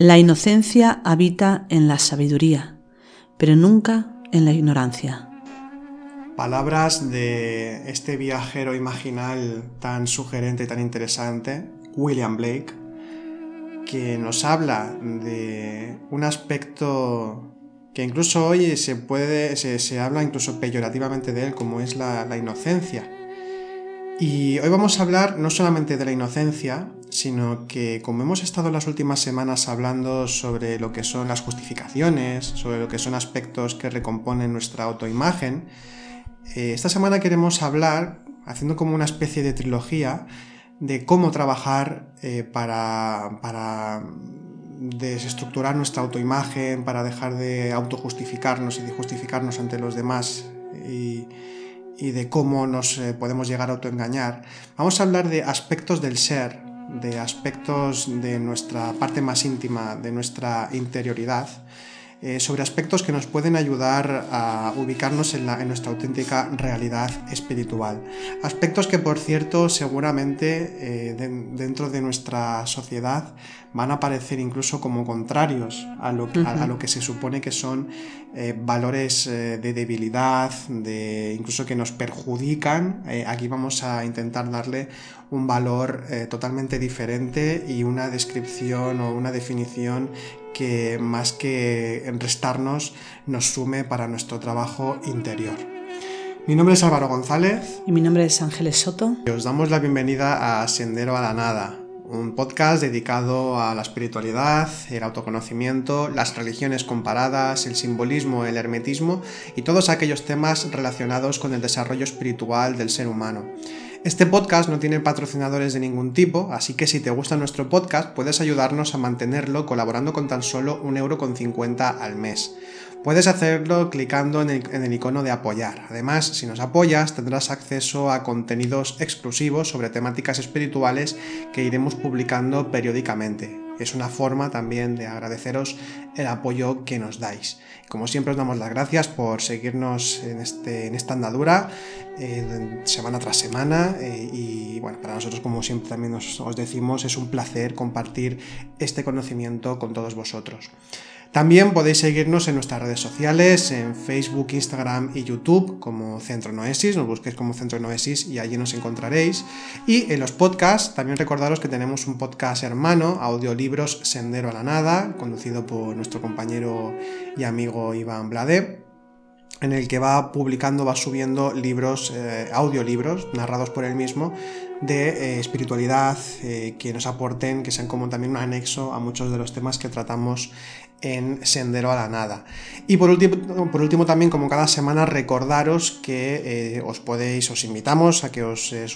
La inocencia habita en la sabiduría, pero nunca en la ignorancia. Palabras de este viajero imaginal tan sugerente y tan interesante, William Blake, que nos habla de un aspecto que incluso hoy se puede, se, se habla incluso peyorativamente de él, como es la, la inocencia. Y hoy vamos a hablar no solamente de la inocencia, sino que como hemos estado las últimas semanas hablando sobre lo que son las justificaciones, sobre lo que son aspectos que recomponen nuestra autoimagen, eh, esta semana queremos hablar, haciendo como una especie de trilogía, de cómo trabajar eh, para, para desestructurar nuestra autoimagen, para dejar de autojustificarnos y de justificarnos ante los demás y, de cómo nos eh, podemos llegar a autoengañar. Vamos a hablar de aspectos del ser, de aspectos de nuestra parte más íntima, de nuestra interioridad, eh, sobre aspectos que nos pueden ayudar a ubicarnos en, la, en, nuestra auténtica realidad espiritual. Aspectos que, por cierto, seguramente eh, de, dentro de nuestra sociedad van a parecer incluso como contrarios a lo, uh -huh. a, a lo que se supone que son eh, valores eh, de debilidad, de incluso que nos perjudican. Eh, aquí vamos a intentar darle un valor eh, totalmente diferente y una descripción o una definición que más que restarnos nos sume para nuestro trabajo interior. Mi nombre es Álvaro González. Y mi nombre es Ángeles Soto. Y os damos la bienvenida a Sendero a la Nada, un podcast dedicado a la espiritualidad, el autoconocimiento, las religiones comparadas, el simbolismo, el hermetismo y todos aquellos temas relacionados con el desarrollo espiritual del ser humano. Este podcast no tiene patrocinadores de ningún tipo, así que si te gusta nuestro podcast puedes ayudarnos a mantenerlo colaborando con tan solo 1,50€ al mes. Puedes hacerlo clicando en el, en el, icono de apoyar. Además, si nos apoyas, tendrás acceso a contenidos exclusivos sobre temáticas espirituales que iremos publicando periódicamente. Es una forma también de agradeceros el apoyo que nos dais. Como siempre os damos las gracias por seguirnos en, este, en esta andadura eh, semana tras semana eh, y bueno, para nosotros como siempre también os, os decimos es un placer compartir este conocimiento con todos vosotros. También podéis seguirnos en nuestras redes sociales, en Facebook, Instagram y YouTube como Centro Noesis, nos busquéis como Centro Noesis y allí nos encontraréis. Y en los podcasts, también recordaros que tenemos un podcast hermano, Audiolibros Sendero a la Nada, conducido por nuestro compañero y amigo Iván Blade en el que va publicando, va subiendo libros, eh, audiolibros narrados por él mismo de eh, espiritualidad eh, que nos aporten, que sean como también un anexo a muchos de los temas que tratamos en Sendero a la Nada. Y por último, por último también, como cada semana, recordaros que eh, os podéis, os invitamos a que os, eh,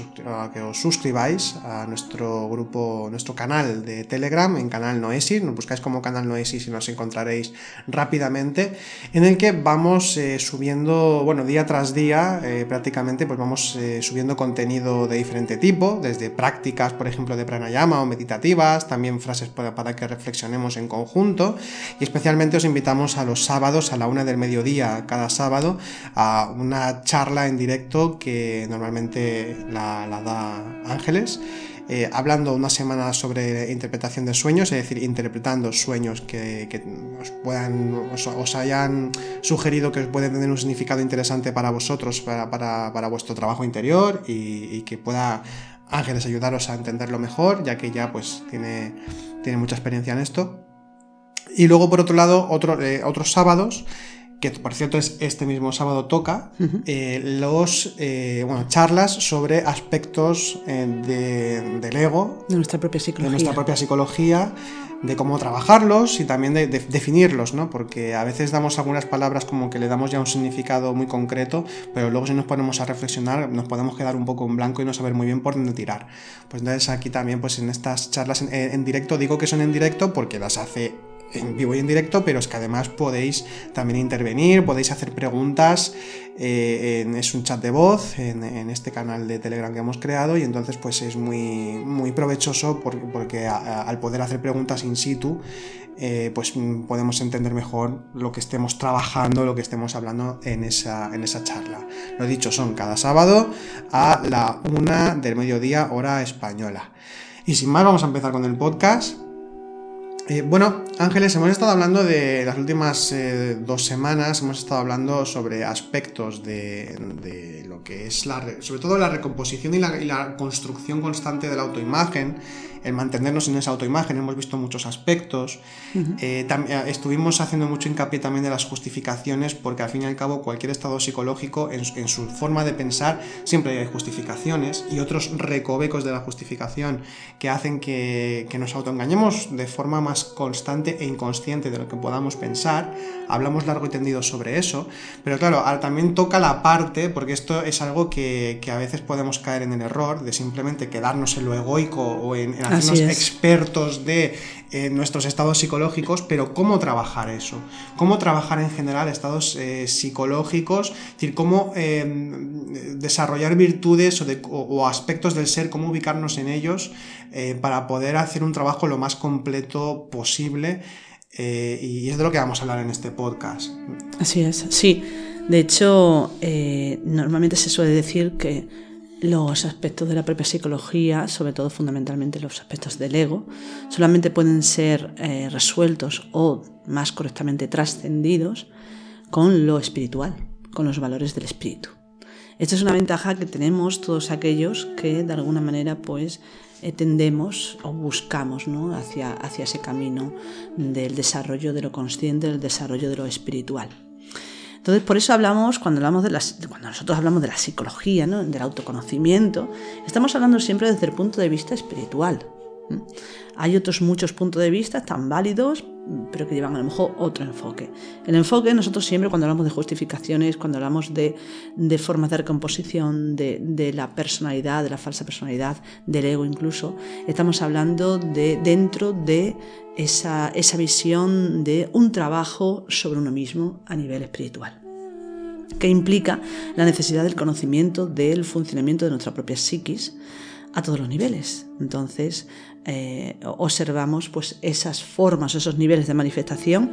que os suscribáis a nuestro grupo, nuestro canal de Telegram, en canal Noesis, nos buscáis como canal Noesis y nos encontraréis rápidamente, en el que vamos eh, subiendo, bueno, día tras día, prácticamente, pues vamos subiendo contenido de diferente tipo, desde prácticas, por ejemplo, de pranayama o meditativas, también frases para, para que reflexionemos en conjunto, y especialmente os invitamos a los sábados a la una del mediodía cada sábado a una charla en directo que normalmente la, da Ángeles. Eh, hablando una semana sobre interpretación de sueños, es decir, interpretando sueños que, que os, puedan, os, hayan sugerido que pueden tener un significado interesante para vosotros, para, para, para vuestro trabajo interior y, y, que pueda Ángeles ayudaros a entenderlo mejor, ya que ya pues tiene, tiene mucha experiencia en esto. Y luego, por otro lado, otro, eh, otros sábados que por cierto es este mismo sábado toca, eh, los eh, bueno, charlas sobre aspectos de- del ego, De nuestra propia de psicología. nuestra propia psicología, de cómo trabajarlos y también de, de- definirlos, ¿no? Porque a veces damos algunas palabras como que le damos ya un significado muy concreto, pero luego si nos ponemos a reflexionar nos podemos quedar un poco en blanco y no saber muy bien por dónde tirar. Pues entonces aquí también, pues en estas charlas en, en directo, digo que son en directo porque las hace en vivo y en directo, pero es que además podéis también intervenir, podéis hacer preguntas, eh, en- es un chat de voz en, este canal de Telegram que hemos creado y entonces pues es muy, muy provechoso por- porque, al poder hacer preguntas in situ, eh, pues podemos entender mejor lo que estemos trabajando, lo que estemos hablando en esa, en esa charla. Lo dicho, son cada sábado a la una del mediodía hora española. Y sin más, vamos a empezar con el podcast. Eh, bueno, Ángeles, hemos estado hablando de las últimas eh, dos semanas, hemos estado hablando sobre aspectos de, de que es la, re- sobre todo la recomposición y la, y la construcción constante de la autoimagen, el mantenernos en esa autoimagen, hemos visto muchos aspectos. Eh, eh, estuvimos haciendo mucho hincapié también de las justificaciones, porque al fin y al cabo cualquier estado psicológico, en, su- en su forma de pensar, siempre hay justificaciones y otros recovecos de la justificación que hacen que, que nos autoengañemos de forma más constante e inconsciente de lo que podamos pensar. Hablamos largo y tendido sobre eso, pero claro, ahora también toca la parte, porque esto es algo que, que a veces podemos caer en el error de simplemente quedarnos en lo egoico o en, hacernos expertos de eh, nuestros estados psicológicos, pero cómo trabajar eso, cómo trabajar en general estados eh, psicológicos, es decir, cómo eh, desarrollar virtudes o, de- o- o aspectos del ser, cómo ubicarnos en ellos para poder hacer un trabajo lo más completo posible. y es de lo que vamos a hablar en este podcast. Así es, sí. De hecho, eh, normalmente se suele decir que los aspectos de la propia psicología, sobre todo fundamentalmente los aspectos del ego, solamente pueden ser eh, resueltos o más correctamente trascendidos con lo espiritual, con los valores del espíritu. Esta es una ventaja que tenemos todos aquellos que de alguna manera pues eh, tendemos o buscamos ¿no? hacia, hacia ese camino del desarrollo de lo consciente, del desarrollo de lo espiritual. Entonces, por eso hablamos, cuando, hablamos de las, cuando nosotros hablamos de la psicología, ¿no? del autoconocimiento, estamos hablando siempre desde el punto de vista espiritual. Hay otros muchos puntos de vista tan válidos, pero que llevan a lo mejor otro enfoque. El enfoque, nosotros siempre cuando hablamos de justificaciones, cuando hablamos de, formas de recomposición, de, de la personalidad, de la falsa personalidad, del ego incluso, estamos hablando de dentro de esa, esa visión de un trabajo sobre uno mismo a nivel espiritual que implica la necesidad del conocimiento del funcionamiento de nuestra propia psiquis a todos los niveles. Entonces, eh, observamos pues, esas formas, esos niveles de manifestación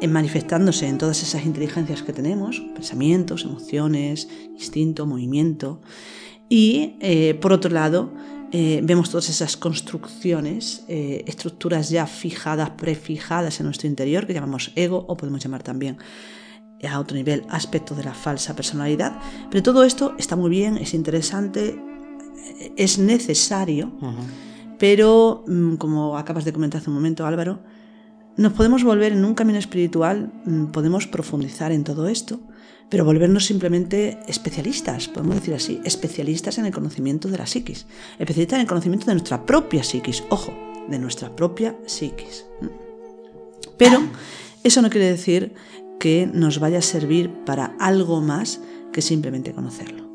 en manifestándose en todas esas inteligencias que tenemos, pensamientos, emociones, instinto, movimiento. Y, eh, por otro lado, eh, vemos todas esas construcciones, eh, estructuras ya fijadas, prefijadas en nuestro interior, que llamamos ego o podemos llamar también a otro nivel aspectos de la falsa personalidad. Pero todo esto está muy bien, es interesante, eh, es necesario, pero mm, como acabas de comentar hace un momento Álvaro, nos podemos volver en un camino espiritual, mm, podemos profundizar en todo esto, pero volvernos simplemente especialistas, podemos decir así, especialistas en el conocimiento de la psiquis, especialistas en el conocimiento de nuestra propia psiquis, ojo, de nuestra propia psiquis. Pero eso no quiere decir que nos vaya a servir para algo más que simplemente conocerlo.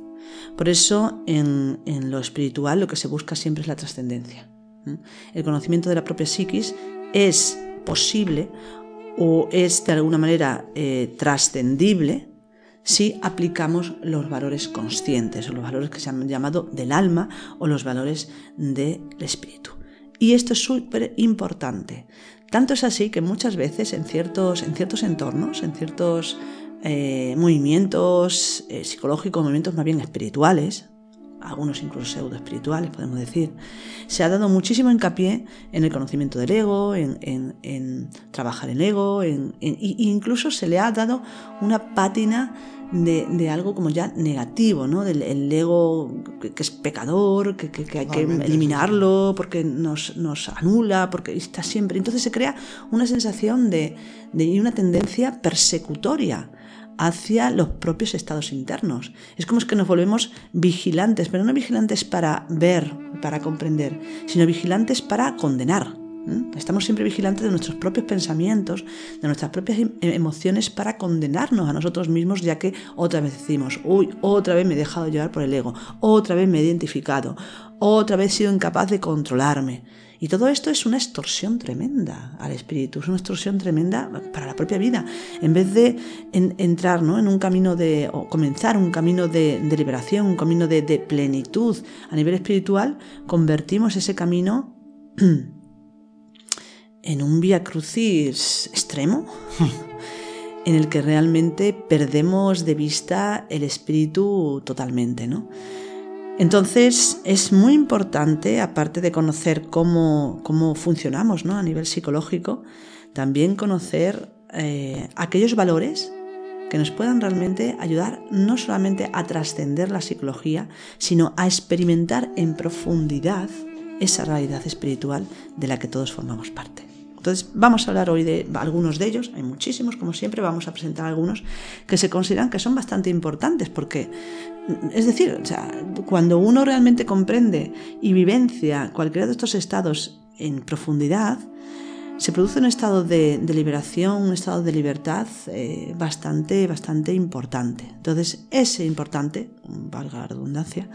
Por eso en, lo espiritual lo que se busca siempre es la trascendencia. El conocimiento de la propia psiquis es posible o es de alguna manera eh, trascendible si aplicamos los valores conscientes o los valores que se han llamado del alma o los valores del espíritu. Y esto es súper importante. Tanto es así que muchas veces en ciertos, en ciertos entornos, en ciertos eh, movimientos eh, psicológicos, movimientos más bien espirituales, algunos incluso pseudo espirituales, podemos decir, se ha dado muchísimo hincapié en el conocimiento del ego, en, trabajar el ego, en, incluso se le ha dado una pátina de, algo como ya negativo, ¿no? Del ego que, es pecador, que, hay que eliminarlo porque nos, anula, porque está siempre. Entonces se crea una sensación de, de una tendencia persecutoria hacia los propios estados internos. Es como es que nos volvemos vigilantes, pero no vigilantes para ver, para comprender, sino vigilantes para condenar. Estamos siempre vigilantes de nuestros propios pensamientos, de nuestras propias em, emociones para condenarnos a nosotros mismos, ya que otra vez decimos, uy, otra vez me he dejado llevar por el ego, otra vez me he identificado, otra vez he sido incapaz de controlarme. Y todo esto es una extorsión tremenda al espíritu, es una extorsión tremenda para la propia vida. En vez de entrar ¿no? en un camino de, o comenzar un camino de, liberación, un camino de, de plenitud a nivel espiritual, convertimos ese camino en un vía crucis extremo. en el que realmente perdemos de vista el espíritu totalmente, ¿no? Entonces es muy importante, aparte de conocer cómo, cómo funcionamos ¿no? a nivel psicológico, también conocer eh, aquellos valores que nos puedan realmente ayudar no solamente a trascender la psicología, sino a experimentar en profundidad esa realidad espiritual de la que todos formamos parte. Entonces, vamos a hablar hoy de algunos de ellos, hay muchísimos, como siempre, vamos a presentar algunos que se consideran que son bastante importantes, porque, es decir, cuando uno realmente comprende y vivencia cualquiera de estos estados en profundidad, se produce un estado de, liberación, un estado de libertad eh, bastante, bastante importante. Entonces, ese importante, valga la redundancia,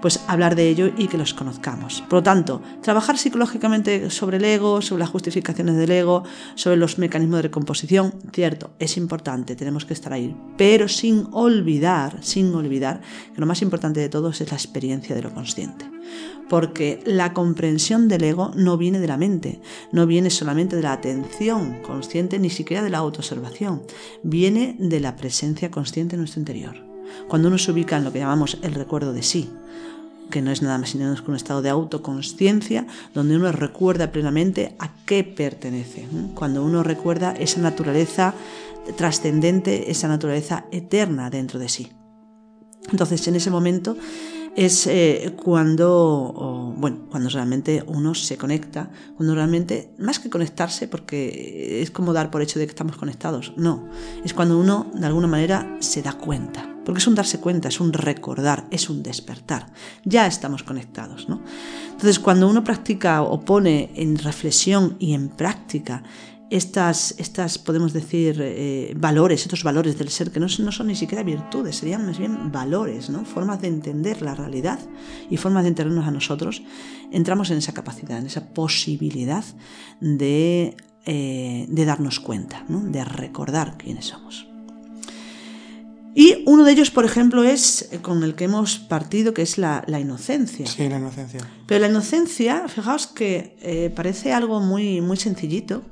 pues hablar de ello y que los conozcamos. Por lo tanto, trabajar psicológicamente sobre el ego, sobre las justificaciones del ego, sobre los mecanismos de recomposición, cierto, es importante, tenemos que estar ahí, pero sin olvidar, sin olvidar que lo más importante de todo es la experiencia de lo consciente. Porque la comprensión del ego no viene de la mente, no viene solamente de la atención consciente, ni siquiera de la autoobservación, viene de la presencia consciente en nuestro interior. Cuando uno se ubica en lo que llamamos el recuerdo de sí, que no es nada más ni menos que un estado de autoconsciencia donde uno recuerda plenamente a qué pertenece. Cuando uno recuerda esa naturaleza trascendente, esa naturaleza eterna dentro de sí. Entonces, en ese momento es eh, cuando, bueno, cuando realmente uno se conecta, cuando realmente, más que conectarse, porque es como dar por hecho de que estamos conectados, no, es cuando uno de alguna manera se da cuenta porque es un darse cuenta, es un recordar, es un despertar. Ya estamos conectados, ¿no? Entonces, cuando uno practica o pone en reflexión y en práctica estas, estas podemos decir, eh, valores, estos valores del ser, que no, no, son ni siquiera virtudes, serían más bien valores, ¿no? formas de entender la realidad y formas de entendernos a nosotros, entramos en esa capacidad, en esa posibilidad de, eh, de darnos cuenta, ¿no? de recordar quiénes somos. Y uno de ellos, por ejemplo, es con el que hemos partido, que es la, inocencia. Sí, la inocencia. Pero la inocencia, fijaos que eh, parece algo muy, muy sencillito,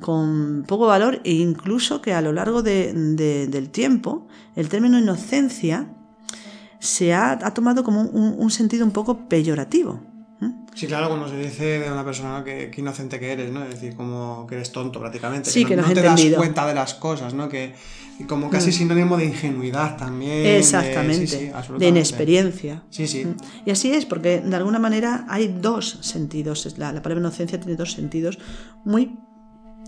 con poco valor, e incluso que a lo largo del tiempo, el término inocencia se ha, tomado como un, sentido un poco peyorativo. Sí, claro, cuando se dice de una persona que, inocente que eres, ¿no? Es decir, como que eres tonto prácticamente. Sí, que, no, te das cuenta de las cosas, ¿no? Que como casi mm. sinónimo de ingenuidad también. Exactamente, de, inexperiencia. Sí, sí. Mm. Y así es, porque de alguna manera hay dos sentidos. La, la palabra inocencia tiene dos sentidos muy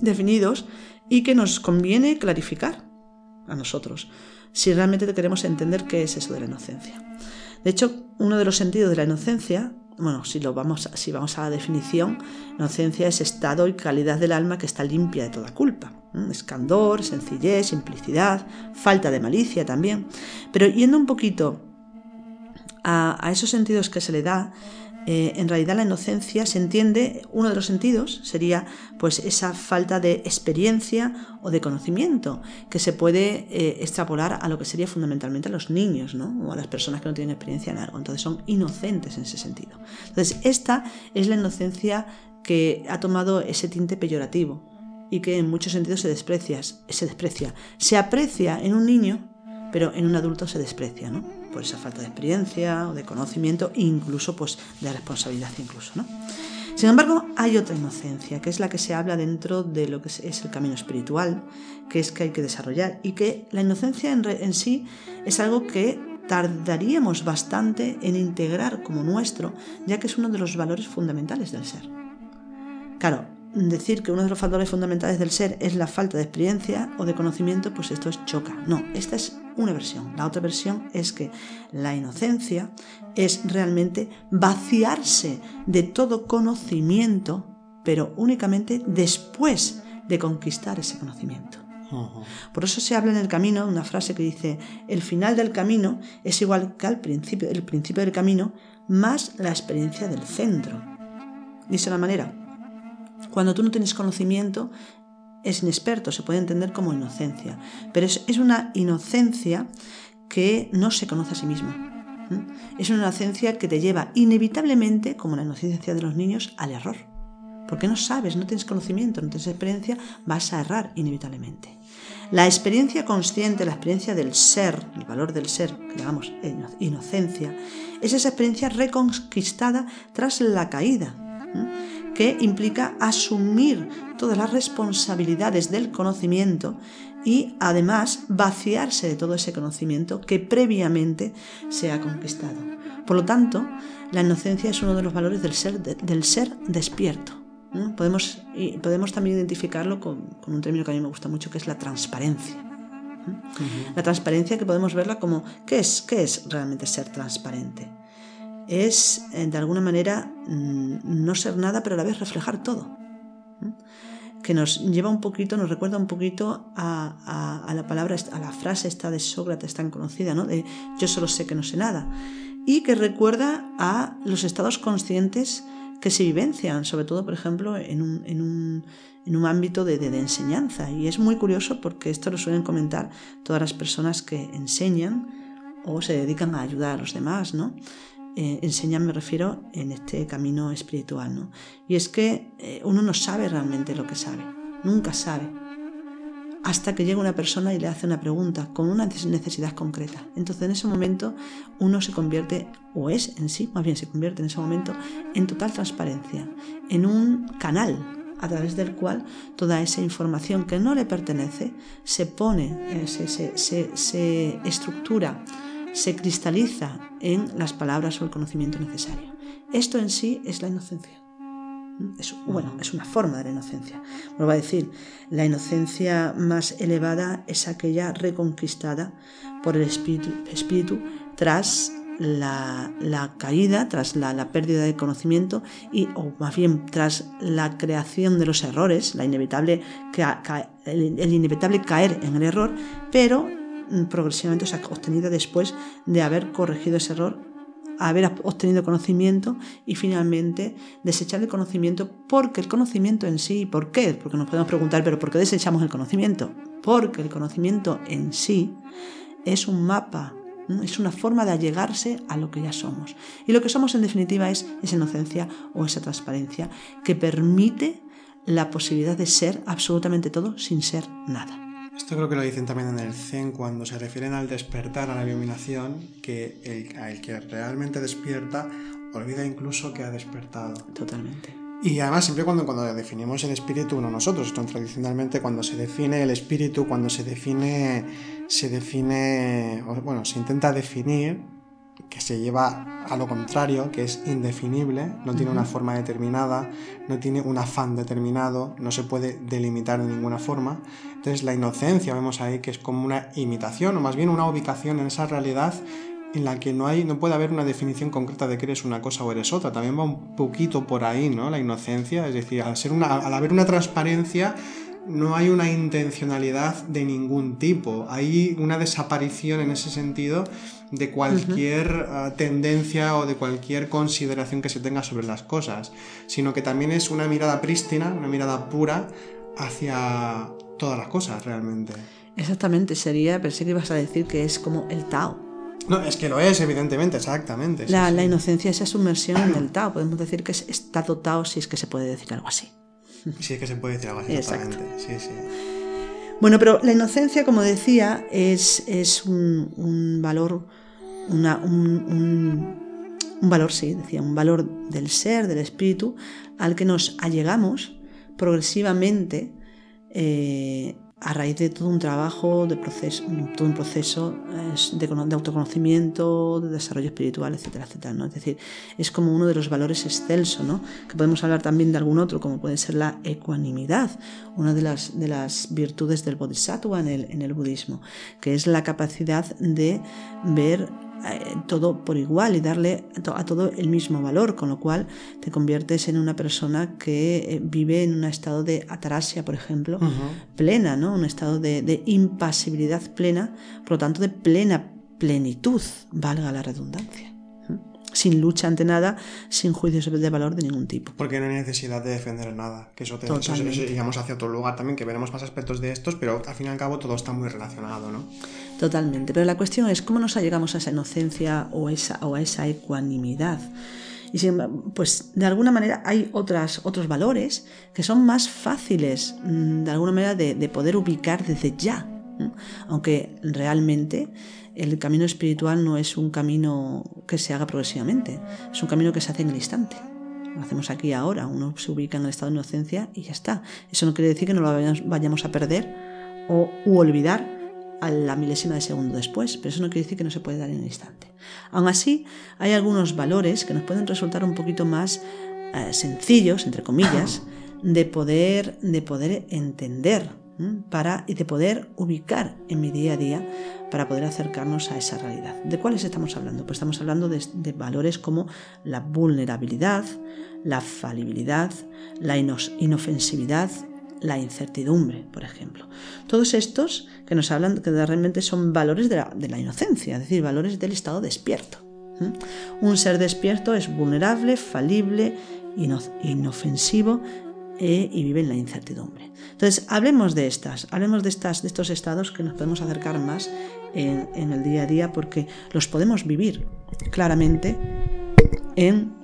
definidos y que nos conviene clarificar a nosotros si realmente queremos entender qué es eso de la inocencia. De hecho, uno de los sentidos de la inocencia bueno, si, lo vamos, si vamos a la definición, inocencia es estado y calidad del alma que está limpia de toda culpa. Escandor, sencillez, simplicidad, falta de malicia también. Pero yendo un poquito a, a esos sentidos que se le da, eh, en realidad la inocencia se entiende, uno de los sentidos sería pues esa falta de experiencia o de conocimiento que se puede eh, extrapolar a lo que sería fundamentalmente a los niños ¿no? o a las personas que no tienen experiencia en algo. Entonces son inocentes en ese sentido. Entonces esta es la inocencia que ha tomado ese tinte peyorativo y que en muchos sentidos se desprecia, se desprecia. Se aprecia en un niño, pero en un adulto se desprecia, ¿no? Por esa falta de experiencia o de conocimiento, incluso pues de responsabilidad incluso, ¿no? Sin embargo, hay otra inocencia, que es la que se habla dentro de lo que es el camino espiritual, que es que hay que desarrollar, y que la inocencia en, en sí es algo que tardaríamos bastante en integrar como nuestro, ya que es uno de los valores fundamentales del ser. Claro, decir que uno de los factores fundamentales del ser es la falta de experiencia o de conocimiento, pues esto es choca. No, esta es una versión. La otra versión es que la inocencia es realmente vaciarse de todo conocimiento, pero únicamente después de conquistar ese conocimiento. Por eso se habla en el camino una frase que dice, el final del camino es igual que al principio, el principio del camino, más la experiencia del centro. Dice la manera, cuando tú no tienes conocimiento, es inexperto, se puede entender como inocencia, pero es, una inocencia que no se conoce a sí misma. Es una inocencia que te lleva inevitablemente, como la inocencia de los niños, al error. Porque no sabes, no tienes conocimiento, no tienes experiencia, vas a errar inevitablemente. La experiencia consciente, la experiencia del ser, el valor del ser, que inocencia, es esa experiencia reconquistada tras la caída que implica asumir todas las responsabilidades del conocimiento y además vaciarse de todo ese conocimiento que previamente se ha conquistado. Por lo tanto, la inocencia es uno de los valores del ser, del ser despierto. Podemos, podemos también identificarlo con, con, un término que a mí me gusta mucho, que es la transparencia. La transparencia que podemos verla como, ¿qué es, qué es realmente ser transparente? Es eh, de alguna manera mm, no ser nada, pero a la vez reflejar todo. Que nos lleva un poquito, nos recuerda un poquito a, la palabra, a la frase esta de Sócrates tan conocida, ¿no? De yo solo sé que no sé nada. Y que recuerda a los estados conscientes que se vivencian, sobre todo, por ejemplo, en un, en un, en un ámbito de, de, de, enseñanza. Y es muy curioso porque esto lo suelen comentar todas las personas que enseñan o se dedican a ayudar a los demás, ¿no? Eh, me refiero, en este camino espiritual. ¿no? Y es que eh, uno no sabe realmente lo que sabe, nunca sabe, hasta que llega una persona y le hace una pregunta con una necesidad concreta. Entonces en ese momento uno se convierte, o es en sí, más bien se convierte en ese momento, en total transparencia, en un canal a través del cual toda esa información que no le pertenece se pone, eh, se, se, se estructura se cristaliza en las palabras o el conocimiento necesario. Esto en sí es la inocencia. Es, bueno, es una forma de la inocencia. Vuelvo a decir, la inocencia más elevada es aquella reconquistada por el espíritu, tras la, caída, tras la, pérdida de conocimiento y, o más bien tras la creación de los errores, la inevitable, el inevitable caer en el error, pero Mm, progresivamente, o sea, obtenida después de haber corregido ese error, haber obtenido conocimiento y finalmente desechar el conocimiento porque el conocimiento en sí, ¿por qué? Porque nos podemos preguntar, pero ¿por qué desechamos el conocimiento? Porque el conocimiento en sí es un mapa, es una forma de allegarse a lo que ya somos. Y lo que somos en definitiva es esa inocencia o esa transparencia que permite la posibilidad de ser absolutamente todo sin ser nada. Esto creo que lo dicen también en el Zen cuando se refieren al despertar, a la iluminación, que el, que realmente despierta olvida incluso que ha despertado. Totalmente. Y además siempre cuando, cuando definimos el espíritu, no nosotros, esto tradicionalmente cuando se define el espíritu, cuando se define, se define, bueno, se intenta definir, que se lleva a lo contrario, que es indefinible, no tiene una forma determinada, no tiene un afán determinado, no se puede delimitar de ninguna forma. Entonces la inocencia vemos ahí que es como una imitación o más bien una ubicación en esa realidad en la que no hay no puede haber una definición concreta de que eres una cosa o eres otra. También va un poquito por ahí, ¿no? La inocencia, es decir, al ser una al haber una transparencia no hay una intencionalidad de ningún tipo, hay una desaparición en ese sentido de cualquier ah, tendencia o de cualquier consideración que se tenga sobre las cosas, sino que también es una mirada prístina, una mirada pura hacia todas las cosas realmente. Exactamente, sería, pensé que ibas a decir que es como el Tao. No, es que lo es, evidentemente, exactamente. La, la inocencia, esa sumersión en el Tao, podemos decir que es estado Tao si es que se puede decir algo así. Sí, es que se puede decir algo así. Sí, sí. Bueno, pero la inocencia, como decía, es, es un, valor una, un, un- un valor, sí, decía, un valor del ser, del espíritu, al que nos allegamos progresivamente eh, a raíz de todo un trabajo, de proceso, todo un proceso de, cono- de autoconocimiento, de desarrollo espiritual, etcétera, etcétera. ¿no? Es decir, es como uno de los valores excelsos, ¿no? que podemos hablar también de algún otro, como puede ser la ecuanimidad, una de las, de las virtudes del bodhisattva en el, en el budismo, que es la capacidad de ver todo por igual y darle a todo el mismo valor, con lo cual te conviertes en una persona que eh, vive en un estado de ataraxia, por ejemplo, plena, ¿no? Un estado de, de impasibilidad plena, por lo tanto de plena plenitud, valga la redundancia. Sin lucha ante nada, sin juicios de valor de ningún tipo. Porque no hay necesidad de defender nada. Que eso te eso, eso hacia otro lugar también, que veremos más aspectos de estos, pero al fin y al cabo todo está muy relacionado, ¿no? Totalmente. Pero la cuestión es cómo nos allegamos a esa inocencia o, esa, o a esa ecuanimidad. Y embargo, pues de alguna manera hay otras, otros valores que son más fáciles mm, de alguna manera de, de poder ubicar desde ya. Aunque realmente el camino espiritual no es un camino que se haga progresivamente, es un camino que se hace en el instante. Lo hacemos aquí ahora, uno se ubica en el estado de inocencia y ya está. Eso no quiere decir que no lo vayamos, a perder o u olvidar a la milésima de segundo después, pero eso no quiere decir que no se puede dar en el instante. Aún así, hay algunos valores que nos pueden resultar un poquito más eh, sencillos, entre comillas, de poder, de poder entender. Para, y de poder ubicar en mi día a día para poder acercarnos a esa realidad. ¿De cuáles estamos hablando? Pues estamos hablando de, valores como la vulnerabilidad, la falibilidad, la inofensividad, la incertidumbre, por ejemplo. Todos estos que nos hablan que realmente son valores de la, inocencia, es decir, valores del estado despierto. Un ser despierto es vulnerable, falible, ino- inofensivo eh, y vive en la incertidumbre. Entonces, hablemos de estas, hablemos de, estas, de estos estados que nos podemos acercar más en, el día a día porque los podemos vivir claramente en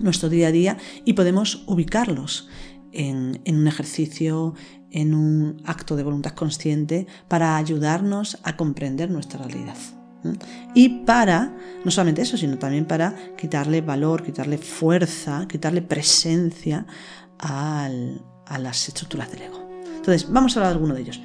nuestro día a día y podemos ubicarlos en, en un ejercicio, en un acto de voluntad consciente para ayudarnos a comprender nuestra realidad. Y para, no solamente eso, sino también para quitarle valor, quitarle fuerza, quitarle presencia al- a las estructuras del ego. Entonces, vamos a hablar de alguno de ellos.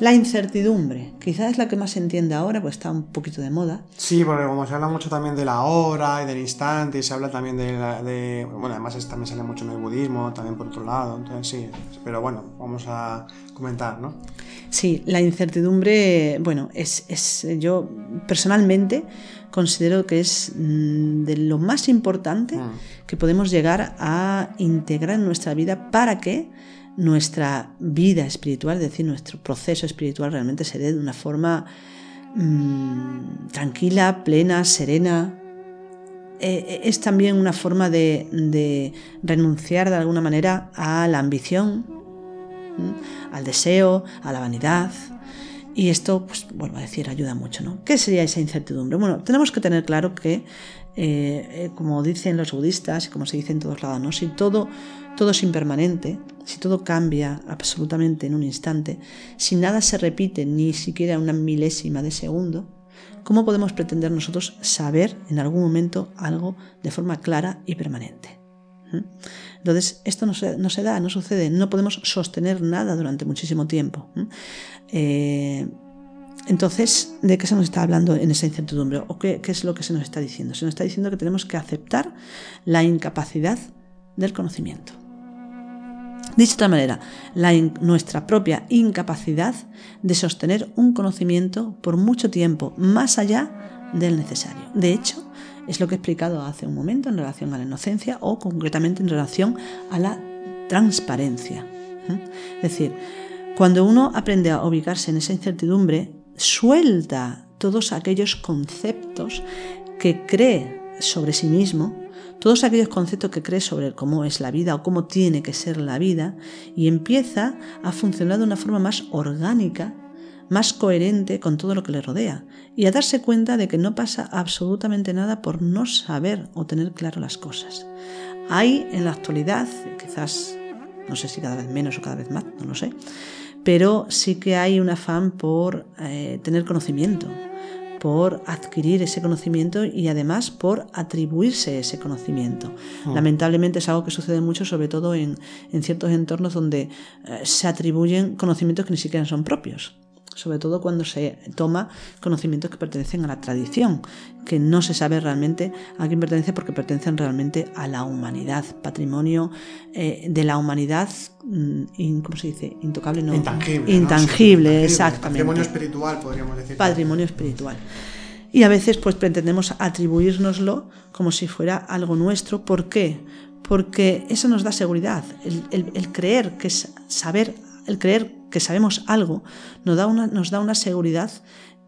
La incertidumbre, quizás es la que más se entiende ahora, pues está un poquito de moda. Sí, porque como se habla mucho también de la hora y del instante, y se habla también de, la- de- bueno, además es- también sale mucho en el budismo, también por otro lado, entonces sí, pero bueno, vamos a comentar, ¿no? Sí, la incertidumbre, bueno, es, es yo personalmente considero que es mm, de lo más importante Mm. Que podemos llegar a integrar en nuestra vida para que nuestra vida espiritual, es decir, nuestro proceso espiritual realmente se dé de una forma mm, tranquila, plena, serena, eh, es también una forma de, renunciar de alguna manera a la ambición, al deseo, a la vanidad. Y esto, pues, vuelvo a decir, ayuda mucho, ¿no? ¿Qué sería esa incertidumbre? Bueno, tenemos que tener claro que, eh, eh, como dicen los budistas y como se dice en todos lados, ¿no? Si todo, todo es impermanente, si todo cambia absolutamente en un instante, si nada se repite ni siquiera una milésima de segundo, ¿cómo podemos pretender nosotros saber en algún momento algo de forma clara y permanente? ¿Mm? Entonces, esto no se, da, no sucede, no podemos sostener nada durante muchísimo tiempo. ¿Mm? Eh, entonces, ¿de qué se nos está hablando en esa incertidumbre? ¿O qué, es lo que se nos está diciendo? Se nos está diciendo que tenemos que aceptar la incapacidad del conocimiento. Dicho de otra manera, la nuestra propia incapacidad de sostener un conocimiento por mucho tiempo más allá del necesario. De hecho, es lo que he explicado hace un momento en relación a la inocencia o concretamente en relación a la transparencia. ¿Mm? Es decir, cuando uno aprende a ubicarse en esa incertidumbre, suelta todos aquellos conceptos que cree sobre sí mismo, todos aquellos conceptos que cree sobre cómo es la vida o cómo tiene que ser la vida, y empieza a funcionar de una forma más orgánica, más coherente con todo lo que le rodea, y a darse cuenta de que no pasa absolutamente nada por no saber o tener claro las cosas. Hay en la actualidad, quizás, no sé si cada vez menos o cada vez más, no lo sé, pero sí que hay un afán por eh, tener conocimiento, por adquirir ese conocimiento y además por atribuirse ese conocimiento. Lamentablemente es algo que sucede mucho, sobre todo en, en ciertos entornos donde eh, se atribuyen conocimientos que ni siquiera son propios sobre todo cuando se toma conocimientos que pertenecen a la tradición, que no se sabe realmente a quién pertenece porque pertenecen realmente a la humanidad, patrimonio eh, de la humanidad, mm, ¿cómo se dice? Intocable, no. Intangible. Intangible, exactamente. Patrimonio espiritual, podríamos decir. Patrimonio espiritual. Y a veces pues pretendemos atribuírnoslo como si fuera algo nuestro. ¿Por qué? Porque eso nos da seguridad. El, el creer que es saber, el creer que sabemos algo, nos da una, nos da una seguridad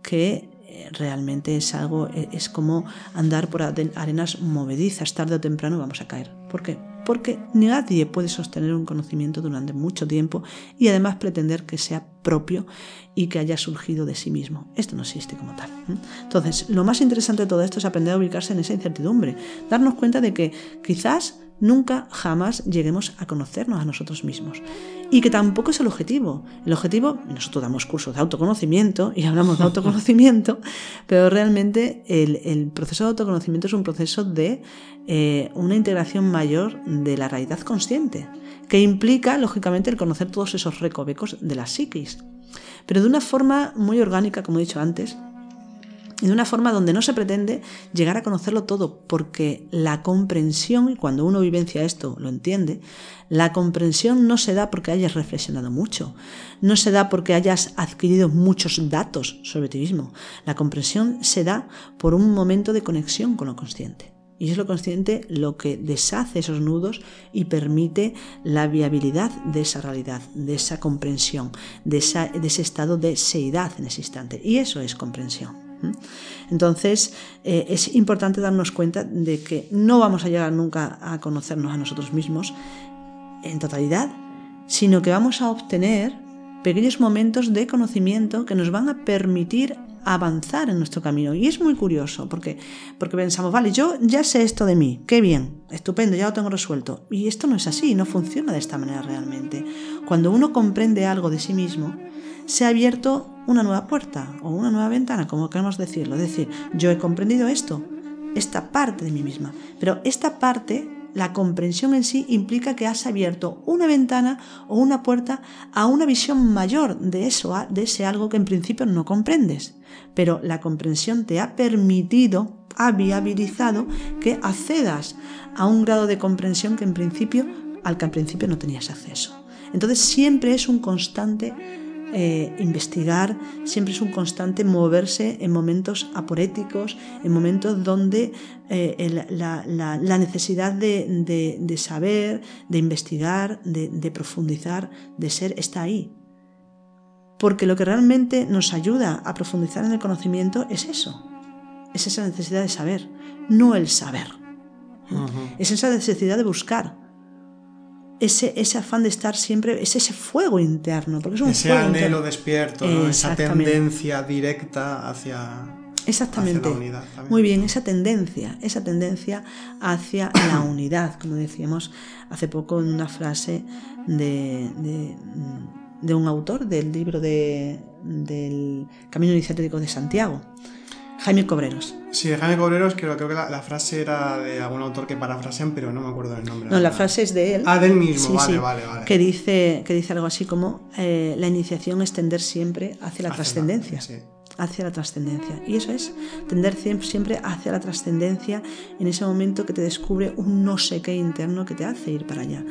que eh, realmente es algo, eh, es como andar por arenas movedizas, tarde o temprano vamos a caer. ¿Por qué? Porque nadie puede sostener un conocimiento durante mucho tiempo y además pretender que sea propio y que haya surgido de sí mismo. Esto no existe como tal. Entonces, lo más interesante de todo esto es aprender a ubicarse en esa incertidumbre, darnos cuenta de que quizás nunca jamás lleguemos a conocernos a nosotros mismos. Y que tampoco es el objetivo. El objetivo, nosotros damos cursos de autoconocimiento y hablamos de autoconocimiento, pero realmente el, proceso de autoconocimiento es un proceso de eh, una integración mayor de la realidad consciente, que implica, lógicamente, el conocer todos esos recovecos de la psiquis, pero de una forma muy orgánica, como he dicho antes, y de una forma donde no se pretende llegar a conocerlo todo, porque la comprensión, y cuando uno vivencia esto lo entiende, la comprensión no se da porque hayas reflexionado mucho, no se da porque hayas adquirido muchos datos sobre ti mismo, la comprensión se da por un momento de conexión con lo consciente. Y es lo consciente lo que deshace esos nudos y permite la viabilidad de esa realidad, de esa comprensión, de, de ese estado de seidad en ese instante. Y eso es comprensión. Entonces, eh, es importante darnos cuenta de que no vamos a llegar nunca a conocernos a nosotros mismos en totalidad, sino que vamos a obtener pequeños momentos de conocimiento que nos van a permitir avanzar en nuestro camino. Y es muy curioso, porque, porque pensamos, vale, yo ya sé esto de mí, qué bien, estupendo, ya lo tengo resuelto. Y esto no es así, no funciona de esta manera realmente. Cuando uno comprende algo de sí mismo, se ha abierto una nueva puerta o una nueva ventana, como queremos decirlo. Es decir, yo he comprendido esto, esta parte de mí misma, pero esta parte, la comprensión en sí, implica que has abierto una ventana o una puerta a una visión mayor de eso, de ese algo que en principio no comprendes. Pero la comprensión te ha permitido, ha viabilizado que accedas a un grado de comprensión que en principio, al que al principio no tenías acceso. Entonces siempre es un constante eh, investigar, siempre es un constante moverse en momentos aporéticos, en momentos donde eh, la, necesidad de, saber, de investigar, de, profundizar, de ser, está ahí. Porque lo que realmente nos ayuda a profundizar en el conocimiento es eso, es esa necesidad de saber, no el saber. Es esa necesidad de buscar, ese, ese afán de estar siempre, es ese fuego interno. Porque es un ese anhelo despierto, esa tendencia directa hacia, Exactamente. la unidad. Muy bien, esa tendencia, esa tendencia hacia la unidad, como decíamos hace poco en una frase de, de, un autor del libro de, del Camino Iniciático de Santiago. Jaime Cobreros. Sí, Jaime Cobreros, creo, creo que la, frase era de algún autor que parafrasean, pero no me acuerdo del nombre. No, la frase es de él. Ah, del mismo, vale, vale, vale. Que dice, que dice algo así como eh, la iniciación es tender siempre hacia la trascendencia. Sí. Hacia la trascendencia. Y eso es, tender siempre hacia la trascendencia en ese momento que te descubre un no sé qué interno que te hace ir para allá.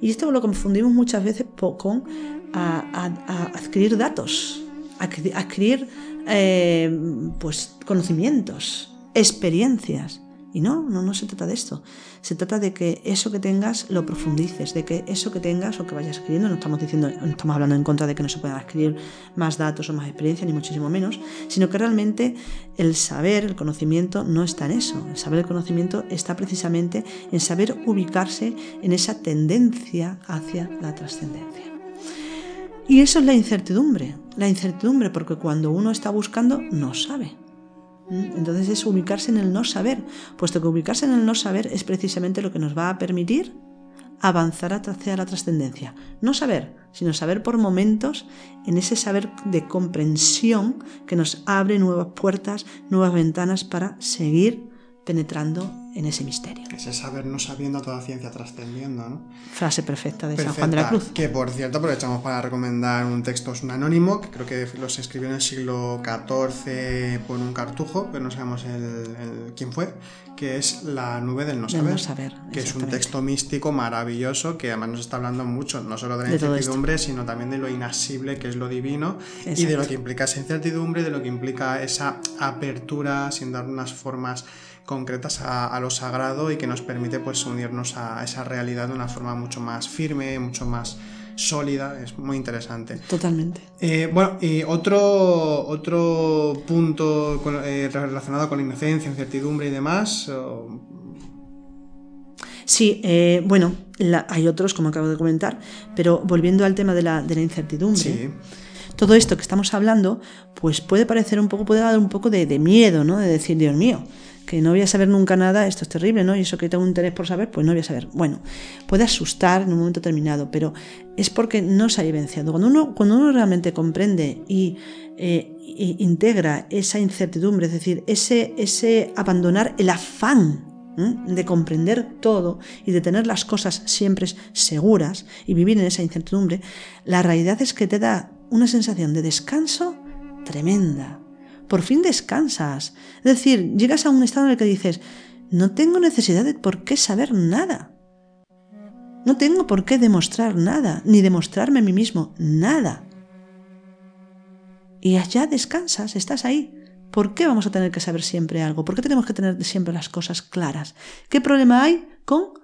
Y esto lo confundimos muchas veces con a, adquirir datos, adquirir eh, pues, conocimientos, experiencias. Y no, no, no se trata de esto. Se trata de que eso que tengas lo profundices, de que eso que tengas o que vayas escribiendo, no estamos diciendo, no estamos hablando en contra de que no se puedan escribir más datos o más experiencia, ni muchísimo menos, sino que realmente el saber, el conocimiento no está en eso. El saber, el conocimiento está precisamente en saber ubicarse en esa tendencia hacia la trascendencia. Y eso es la incertidumbre. La incertidumbre porque cuando uno está buscando no sabe. ¿Mm? Entonces es ubicarse en el no saber, puesto que ubicarse en el no saber es precisamente lo que nos va a permitir avanzar hacia la trascendencia. No saber, sino saber por momentos en ese saber de comprensión que nos abre nuevas puertas, nuevas ventanas para seguir penetrando en ese misterio. Ese saber no sabiendo toda ciencia trascendiendo, ¿no? Frase perfecta de San Juan de la Cruz. Que por cierto aprovechamos para recomendar un texto, es un anónimo, que creo que los escribió en el siglo XIV por un cartujo, pero no sabemos el, el- quién fue, que es La nube del no Del saber. no saber, que es un texto místico maravilloso que además nos está hablando mucho, no solo de la De incertidumbre, sino también de lo inasible que es lo divino y de Exacto. lo que implica esa incertidumbre, de lo que implica esa apertura sin dar unas formas concretas a, a lo sagrado y que nos permite pues unirnos a esa realidad de una forma mucho más firme, mucho más sólida, es muy interesante. Totalmente. Eh, bueno, y otro, otro punto con- eh, relacionado con la inocencia, incertidumbre y demás, o- Sí, eh, bueno, la- hay otros, como acabo de comentar, pero volviendo al tema de la, de la incertidumbre, sí, todo esto que estamos hablando, pues puede parecer un poco, puede dar un poco de, de miedo, ¿no? De decir, Dios mío, que no voy a saber nunca nada, esto es terrible, ¿no? Y eso que tengo interés por saber, pues no voy a saber. Bueno, puede asustar en un momento determinado, pero es porque no se ha vivenciado. Cuando uno, cuando uno realmente comprende y, eh, y integra esa incertidumbre, es decir, ese, ese abandonar el afán de comprender todo y de tener las cosas siempre seguras y vivir en esa incertidumbre, la realidad es que te da una sensación de descanso tremenda. Por fin descansas. Es decir, llegas a un estado en el que dices, no tengo necesidad de por qué saber nada. No tengo por qué demostrar nada, ni demostrarme a mí mismo nada. Y allá descansas, estás ahí. ¿Por qué vamos a tener que saber siempre algo? ¿Por qué tenemos que tener siempre las cosas claras? ¿Qué problema hay con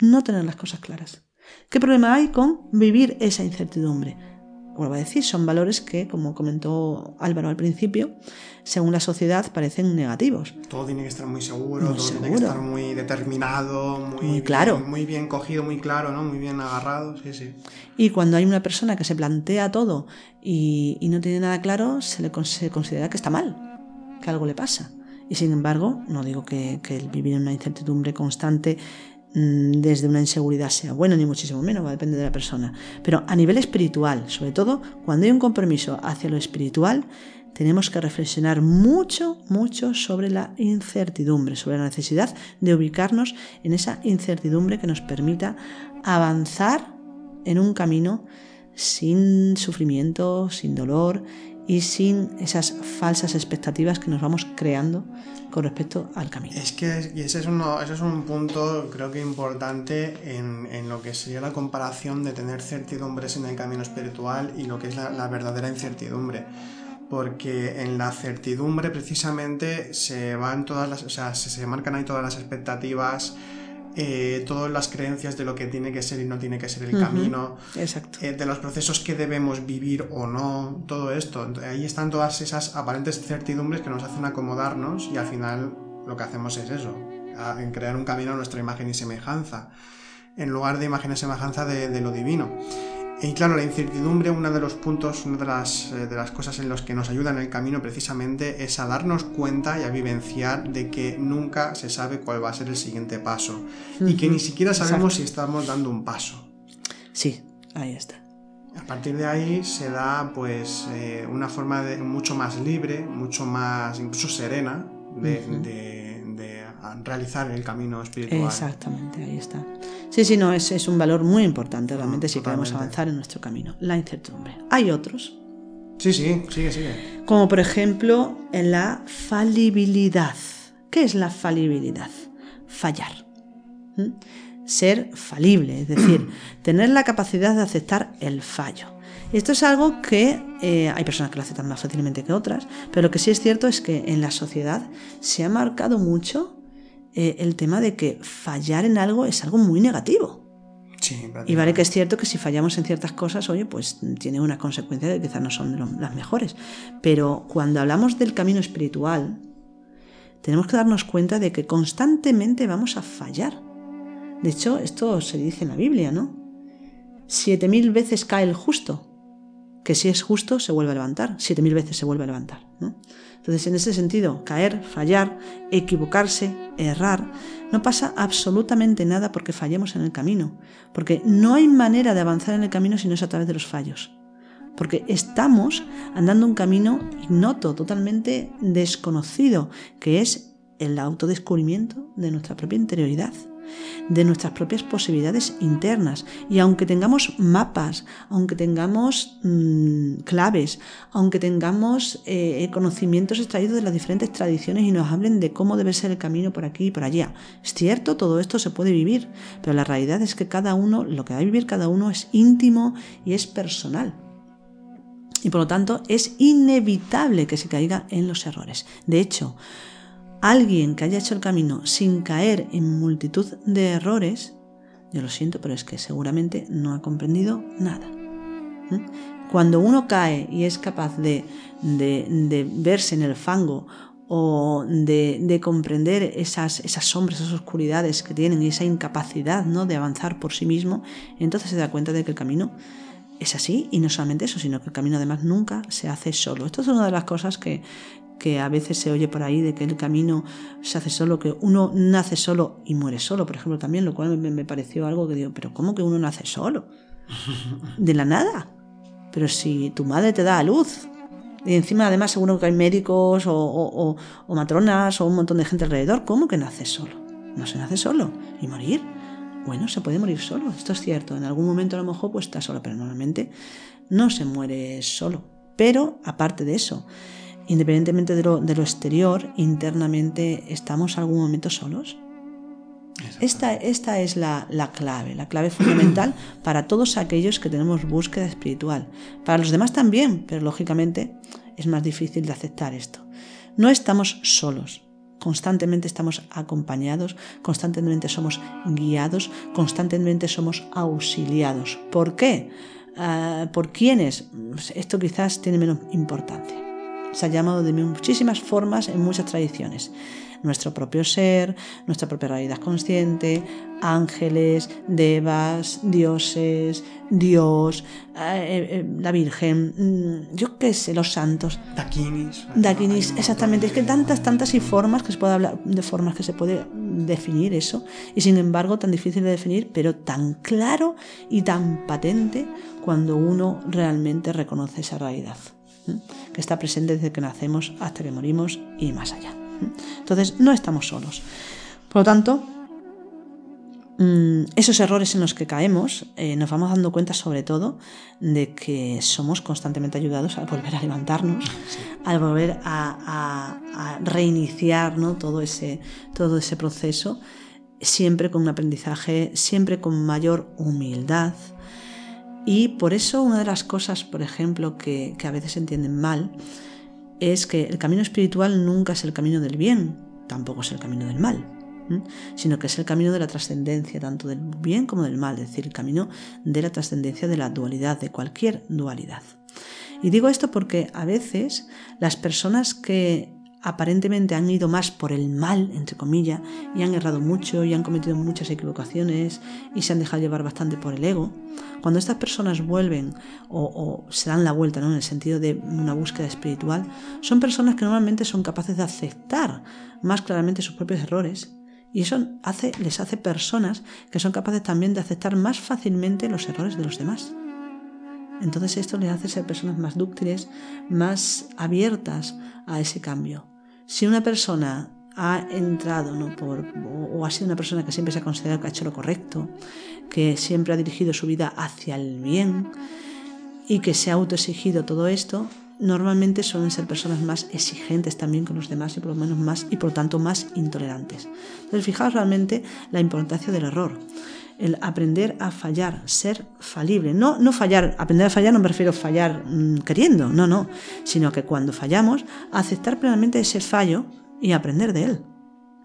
no tener las cosas claras? ¿Qué problema hay con vivir esa incertidumbre? Vuelvo a decir, son valores que, como comentó Álvaro al principio, según la sociedad parecen negativos. todo tiene que estar muy seguro, Muy todo tiene que seguro. estar muy determinado, muy, Muy claro. bien- muy bien cogido, muy claro, ¿no? Muy bien agarrado, sí, sí. Y cuando hay una persona que se plantea todo y, y no tiene nada claro, se le con- se considera que está mal, que algo le pasa. Y sin embargo, no digo que, que el vivir en una incertidumbre constante desde una inseguridad sea bueno, ni muchísimo menos, va a depender de la persona. Pero a nivel espiritual, sobre todo cuando hay un compromiso hacia lo espiritual, tenemos que reflexionar mucho, mucho sobre la incertidumbre, sobre la necesidad de ubicarnos en esa incertidumbre que nos permita avanzar en un camino sin sufrimiento, sin dolor y sin esas falsas expectativas que nos vamos creando con respecto al camino. Es que ese es, uno, ese es un punto creo que importante en, en lo que sería la comparación de tener certidumbres en el camino espiritual y lo que es la, la verdadera incertidumbre. Porque en la certidumbre precisamente se van todas las, o sea, se, se marcan ahí todas las expectativas, eh, todas las creencias de lo que tiene que ser y no tiene que ser el camino. Exacto. eh, de los procesos que debemos vivir o no, todo esto. Ahí están todas esas aparentes certidumbres que nos hacen acomodarnos y al final lo que hacemos es eso, en crear un camino a nuestra imagen y semejanza, en lugar de imagen y semejanza de, de lo divino. Y claro, la incertidumbre, uno de los puntos, una de las, eh, de las cosas en los que nos ayuda en el camino precisamente es a darnos cuenta y a vivenciar de que nunca se sabe cuál va a ser el siguiente paso y que ni siquiera sabemos Exacto. si estamos dando un paso. Sí, ahí está. A partir de ahí se da pues eh, una forma de, mucho más libre, mucho más incluso serena de realizar el camino espiritual. Exactamente, ahí está. Sí, sí, no, es, es un valor muy importante realmente si queremos avanzar en nuestro camino, la incertidumbre. Hay otros, Sí, sí, sigue, sigue. como por ejemplo en la falibilidad. ¿Qué es la falibilidad? Fallar. ¿Mm? Ser falible, es decir, tener la capacidad de aceptar el fallo. Y esto es algo que eh, hay personas que lo aceptan más fácilmente que otras, pero lo que sí es cierto es que en la sociedad se ha marcado mucho eh, el tema de que fallar en algo es algo muy negativo. Sí, Y vale que es cierto que si fallamos en ciertas cosas, oye, pues tiene una consecuencia de que quizás no son lo- las mejores. Pero cuando hablamos del camino espiritual, tenemos que darnos cuenta de que constantemente vamos a fallar. De hecho, esto se dice en la Biblia, ¿no? Siete mil veces cae el justo, que si es justo se vuelve a levantar, siete mil veces se vuelve a levantar. ¿no? Entonces, en ese sentido, caer, fallar, equivocarse, errar, no pasa absolutamente nada porque fallemos en el camino, porque no hay manera de avanzar en el camino si no es a través de los fallos. Porque estamos andando un camino ignoto, totalmente desconocido, que es el autodescubrimiento de nuestra propia interioridad de nuestras propias posibilidades internas. Y aunque tengamos mapas, aunque tengamos mmm, claves, aunque tengamos eh, conocimientos extraídos de las diferentes tradiciones y nos hablen de cómo debe ser el camino por aquí y por allá, es cierto, todo esto se puede vivir, pero la realidad es que cada uno, lo que va a vivir cada uno es íntimo y es personal. Y por lo tanto es inevitable que se caiga en los errores. De hecho, alguien que haya hecho el camino sin caer en multitud de errores, yo lo siento, pero es que seguramente no ha comprendido nada. Cuando uno cae y es capaz de, de, de verse en el fango o de, de, comprender esas, esas sombras, esas oscuridades que tienen esa incapacidad ¿no? de avanzar por sí mismo, entonces se da cuenta de que el camino es así y no solamente eso, sino que el camino además nunca se hace solo. Esto es una de las cosas que, que a veces se oye por ahí de que el camino se hace solo, que uno nace solo y muere solo, por ejemplo, también, lo cual me, me pareció algo que digo, pero ¿cómo que uno nace solo? De la nada. Pero si tu madre te da a luz, y encima además seguro que hay médicos o, o, o, matronas o un montón de gente alrededor, ¿cómo que nace solo? No se nace solo. ¿Y morir? Bueno, se puede morir solo, esto es cierto. En algún momento a lo mejor pues está solo, pero normalmente no se muere solo. Pero aparte de eso, independientemente de lo, de lo exterior, internamente estamos algún momento solos. Esta, esta es la, la, clave, la clave fundamental para todos aquellos que tenemos búsqueda espiritual. Para los demás también, pero lógicamente es más difícil de aceptar esto. No estamos solos, constantemente estamos acompañados, constantemente somos guiados, constantemente somos auxiliados. ¿Por qué? Uh, ¿Por quiénes? Esto quizás tiene menos importancia se ha llamado de muchísimas formas en muchas tradiciones. Nuestro propio ser, nuestra propia realidad consciente, ángeles, devas, dioses, Dios, eh, eh, la Virgen, mm, yo qué sé, los santos. Dakinis. Dakinis, exactamente. Es que tantas, tantas y formas que se puede hablar, de formas que se puede definir eso. Y sin embargo, tan difícil de definir, pero tan claro y tan patente cuando uno realmente reconoce esa realidad que está presente desde que nacemos hasta que morimos y más allá. Entonces, no estamos solos. Por lo tanto, mm, esos errores en los que caemos, eh, nos vamos dando cuenta sobre todo de que somos constantemente ayudados a volver a levantarnos, a volver a, reiniciar todo, ese, todo ese proceso, siempre con un aprendizaje, siempre con mayor humildad, y por eso una de las cosas, por ejemplo, que, a veces entienden mal, es que el camino espiritual nunca es el camino del bien, tampoco es el camino del mal, sino que es el camino de la trascendencia, tanto del bien como del mal, es decir, el camino de la trascendencia de la dualidad, de cualquier dualidad. Y digo esto porque a veces las personas que aparentemente han ido más por el mal, entre comillas, y han errado mucho y han cometido muchas equivocaciones y se han dejado llevar bastante por el ego, cuando estas personas vuelven o, se dan la vuelta ¿no? en el sentido de una búsqueda espiritual, son personas que normalmente son capaces de aceptar más claramente sus propios errores y eso les hace personas que son capaces también de aceptar más fácilmente los errores de los demás. Entonces esto les hace ser personas más dúctiles, más abiertas a ese cambio. Si una persona ha entrado ¿no? O ha sido una persona que siempre se ha considerado que ha hecho lo correcto, que siempre ha dirigido su vida hacia el bien y que se ha autoexigido todo esto, normalmente suelen ser personas más exigentes también con los demás y por lo menos más y por tanto más intolerantes. Entonces fijaos realmente la importancia del error el aprender a fallar, ser falible. No, no fallar, aprender a fallar no me refiero a fallar mmm, queriendo, no, no, sino que cuando fallamos, aceptar plenamente ese fallo y aprender de él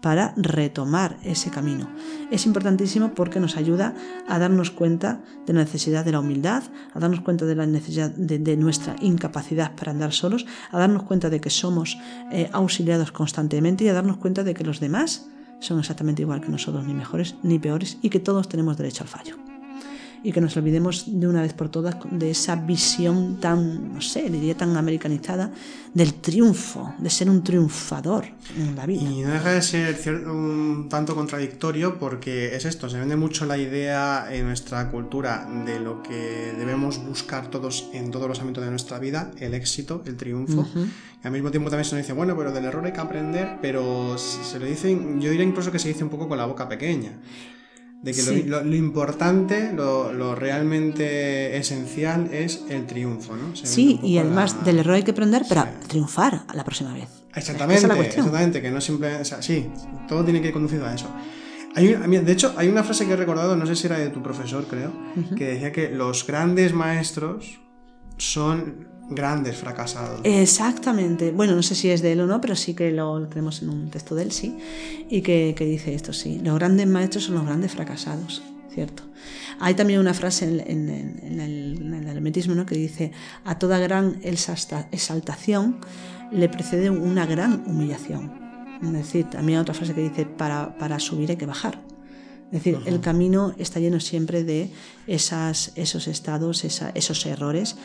para retomar ese camino. Es importantísimo porque nos ayuda a darnos cuenta de la necesidad de la humildad, a darnos cuenta de la necesidad de, de nuestra incapacidad para andar solos, a darnos cuenta de que somos eh, auxiliados constantemente y a darnos cuenta de que los demás son exactamente igual que nosotros, ni mejores ni peores, y que todos tenemos derecho al fallo. y que nos olvidemos de una vez por todas de esa visión tan, no sé, diría tan americanizada del triunfo, de ser un triunfador en la vida. Y no deja de ser cier- un tanto contradictorio porque es esto, se vende mucho la idea en nuestra cultura de lo que debemos buscar todos en todos los ámbitos de nuestra vida, el éxito, el triunfo. Y al mismo tiempo también se nos dice, bueno, pero del error hay que aprender, pero se lo dicen, yo diría incluso que se dice un poco con la boca pequeña. De que lo- Sí. lo, lo importante, lo, lo realmente esencial es el triunfo, ¿no? Sí, y además la- del error hay que aprender para Sí. triunfar la próxima vez. Exactamente, es exactamente, que no siempre, o sea, sí, todo tiene que ir conducido a eso. Hay, de hecho, hay una frase que he recordado, no sé si era de tu profesor, creo, que decía que los grandes maestros son grandes fracasados. Exactamente. Bueno, no sé si es de él o no, pero sí que lo, lo tenemos en un texto de él, sí. Y que, que dice esto, sí. Los grandes maestros son los grandes fracasados, ¿cierto? Hay también una frase en, en- en- el, en el hermetismo ¿no? que dice, a toda gran exalta- exaltación le precede una gran humillación. Es decir, también hay otra frase que dice, para, para subir hay que bajar. Es decir, el camino está lleno siempre de esas, esos estados, esa- esos errores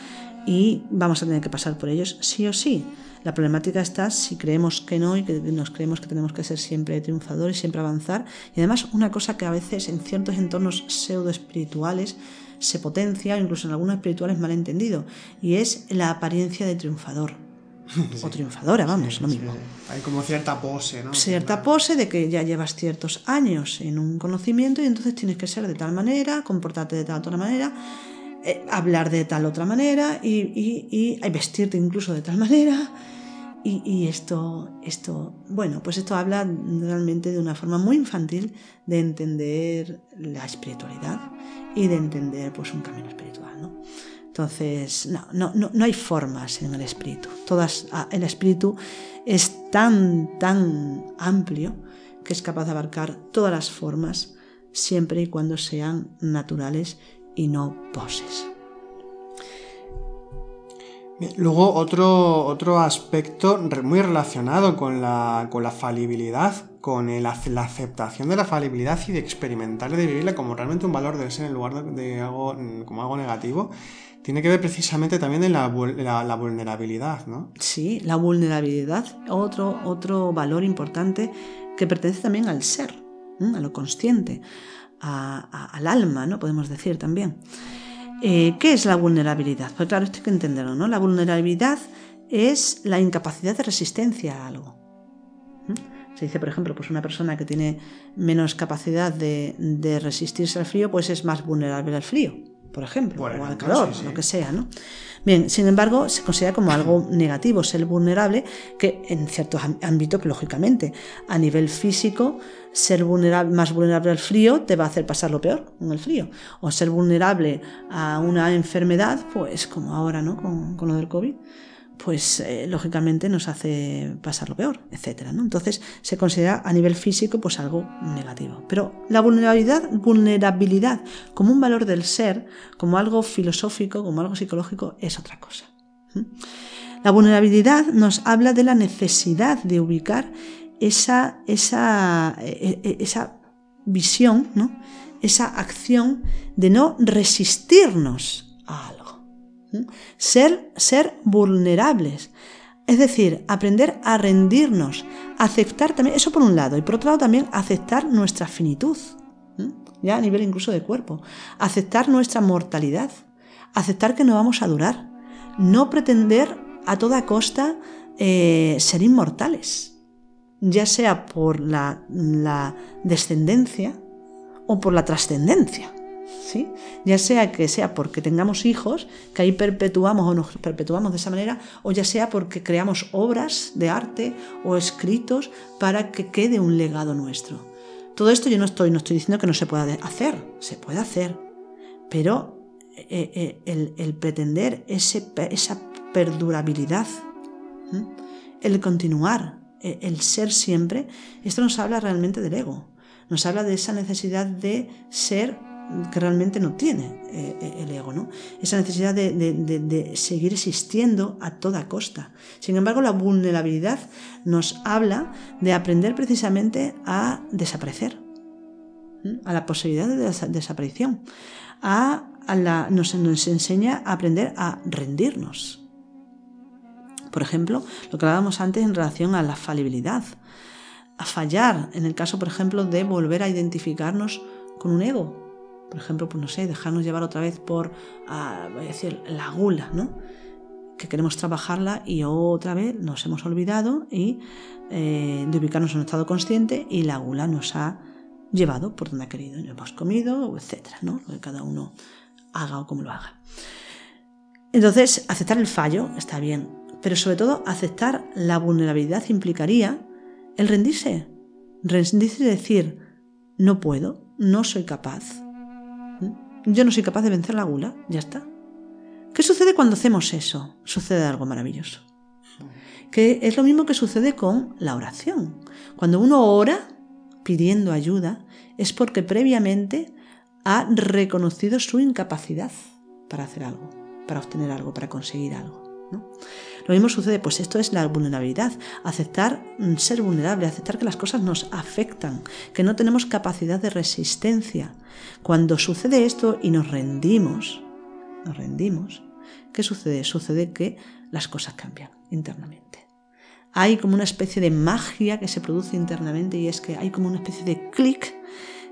y vamos a tener que pasar por ellos sí o sí. La problemática está si creemos que no y que nos creemos que tenemos que ser siempre triunfadores, siempre avanzar. Y además una cosa que a veces en ciertos entornos pseudo espirituales se potencia, incluso en algunos espirituales malentendido, y es la apariencia de triunfador. O triunfadora, vamos, lo mismo Hay como cierta pose, ¿no? cierta pose de que ya llevas ciertos años en un conocimiento y entonces tienes que ser de tal manera, comportarte de tal otra manera, eh, hablar de tal otra manera y, y- y, vestirte incluso de tal manera. Y, y esto, esto, bueno, pues esto habla realmente de una forma muy infantil de entender la espiritualidad y de entender pues un camino espiritual, ¿no? Entonces, no, no, no, no hay formas en el espíritu. Todas, el espíritu es tan, tan amplio que es capaz de abarcar todas las formas siempre y cuando sean naturales y no poses. Luego otro, otro aspecto muy relacionado con la, con la falibilidad, con el la aceptación de la falibilidad y de experimentarla y de vivirla como realmente un valor de ser en lugar de, de algo, mm, como algo negativo, tiene que ver precisamente también en la, la- la vulnerabilidad, ¿no? Sí, la vulnerabilidad, otro, otro valor importante que pertenece también al ser, a lo consciente, a- a- al alma, ¿no? Podemos decir también. Eh, ¿Qué es la vulnerabilidad? Pues claro, esto hay que entenderlo, ¿no? La vulnerabilidad es la incapacidad de resistencia a algo. ¿m? Se dice, por ejemplo, pues una persona que tiene menos capacidad de, de resistirse al frío, pues es más vulnerable al frío, por ejemplo, o al calor, sí, sí. lo que sea, ¿no? Bien, sin embargo, se considera como algo negativo ser vulnerable, que en ciertos ámbitos, lógicamente, a nivel físico, ser más vulnerable al frío te va a hacer pasar lo peor con el frío. O ser vulnerable a una enfermedad, pues como ahora, ¿no? Con, con lo del COVID, pues eh, lógicamente nos hace pasar lo peor, etcétera, ¿no? Entonces se considera a nivel físico pues algo negativo. Pero la vulnerabilidad, vulnerabilidad como un valor del ser, como algo filosófico, como algo psicológico, es otra cosa. La vulnerabilidad nos habla de la necesidad de ubicar esa, esa, eh, eh, esa visión, ¿no? esa acción de no resistirnos a algo. Ser, ser vulnerables. Es decir, aprender a rendirnos, aceptar también, eso por un lado, y por otro lado también aceptar nuestra finitud, ya a nivel incluso de cuerpo, aceptar nuestra mortalidad, aceptar que no vamos a durar, no pretender a toda costa eh, ser inmortales, ya sea por la, descendencia o por la trascendencia. ¿sí? Ya sea que sea porque tengamos hijos, que ahí perpetuamos o nos perpetuamos de esa manera, o ya sea porque creamos obras de arte o escritos para que quede un legado nuestro. Todo esto yo no estoy, no estoy diciendo que no se pueda hacer, se puede hacer, pero eh, eh, el, pretender esa perdurabilidad, el continuar, el ser siempre, esto nos habla realmente del ego, nos habla de esa necesidad de ser que realmente no tiene eh, eh, el ego, ¿no? Esa necesidad de, seguir existiendo a toda costa. Sin embargo, la vulnerabilidad nos habla de aprender precisamente a desaparecer. a la posibilidad de desa- desaparición, a, a la, nos, nos enseña a aprender a rendirnos. Por ejemplo, lo que hablábamos antes en relación a la falibilidad, a fallar en el caso, por ejemplo, de volver a identificarnos con un ego. Por ejemplo, pues no sé, dejarnos llevar otra vez por, ah, voy a decir, la gula, ¿no? Que queremos trabajarla y otra vez nos hemos olvidado y eh, de ubicarnos en un estado consciente y la gula nos ha llevado por donde ha querido. Y no hemos comido, etcétera, ¿no? Lo que cada uno haga o como lo haga. Entonces, aceptar el fallo está bien, pero sobre todo aceptar la vulnerabilidad implicaría el rendirse. Rendirse y decir, no puedo, no soy capaz. ¿Mm? Yo no soy capaz de vencer la gula, ya está. ¿Qué sucede cuando hacemos eso? Sucede algo maravilloso. Que es lo mismo que sucede con la oración. Cuando uno ora pidiendo ayuda, es porque previamente ha reconocido su incapacidad para hacer algo, para obtener algo, para conseguir algo. Lo mismo sucede, pues esto es la vulnerabilidad, aceptar mm, ser vulnerable, aceptar que las cosas nos afectan, que no tenemos capacidad de resistencia. Cuando sucede esto y nos rendimos, nos rendimos, ¿qué sucede? Sucede que las cosas cambian internamente. Hay como una especie de magia que se produce internamente y es que hay como una especie de clic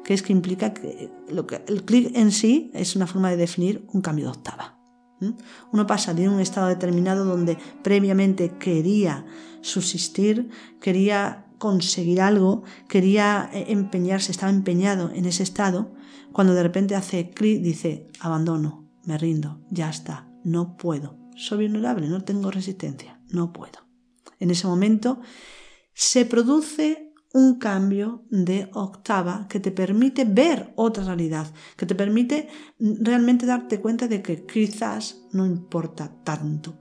que es que implica que, lo que el clic en sí es una forma de definir un cambio de octava. Uno pasa de un estado determinado donde previamente quería subsistir, quería conseguir algo, quería eh, empeñarse, estaba empeñado en ese estado, cuando de repente hace clic, dice, abandono, me rindo, ya está, no puedo, soy vulnerable, no tengo resistencia, no puedo. En ese momento se produce un cambio de octava que te permite ver otra realidad, que te permite realmente darte cuenta de que quizás no importa tanto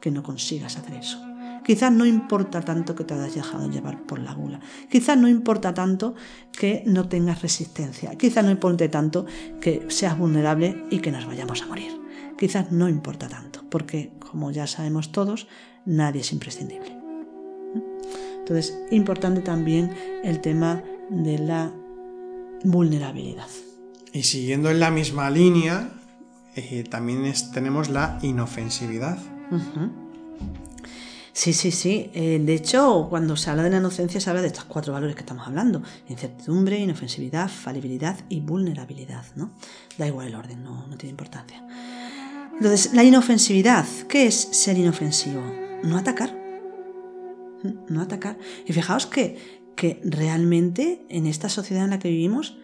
que no consigas hacer eso. Quizás no importa tanto que te hayas dejado llevar por la gula. Quizás no importa tanto que no tengas resistencia. Quizás no importe tanto que seas vulnerable y que nos vayamos a morir. Quizás no importa tanto, porque como ya sabemos todos, nadie es imprescindible. Entonces, importante también el tema de la vulnerabilidad. Y siguiendo en la misma línea, eh, también es- tenemos la inofensividad. Sí, sí, sí. Eh, de hecho, cuando se habla de la inocencia, se habla de estos cuatro valores que estamos hablando: incertidumbre, inofensividad, falibilidad y vulnerabilidad. ¿no? Da igual el orden, no, no tiene importancia. Entonces, la inofensividad. ¿Qué es ser inofensivo? No atacar. No atacar. Y fijaos que, que realmente en esta sociedad en la que vivimos,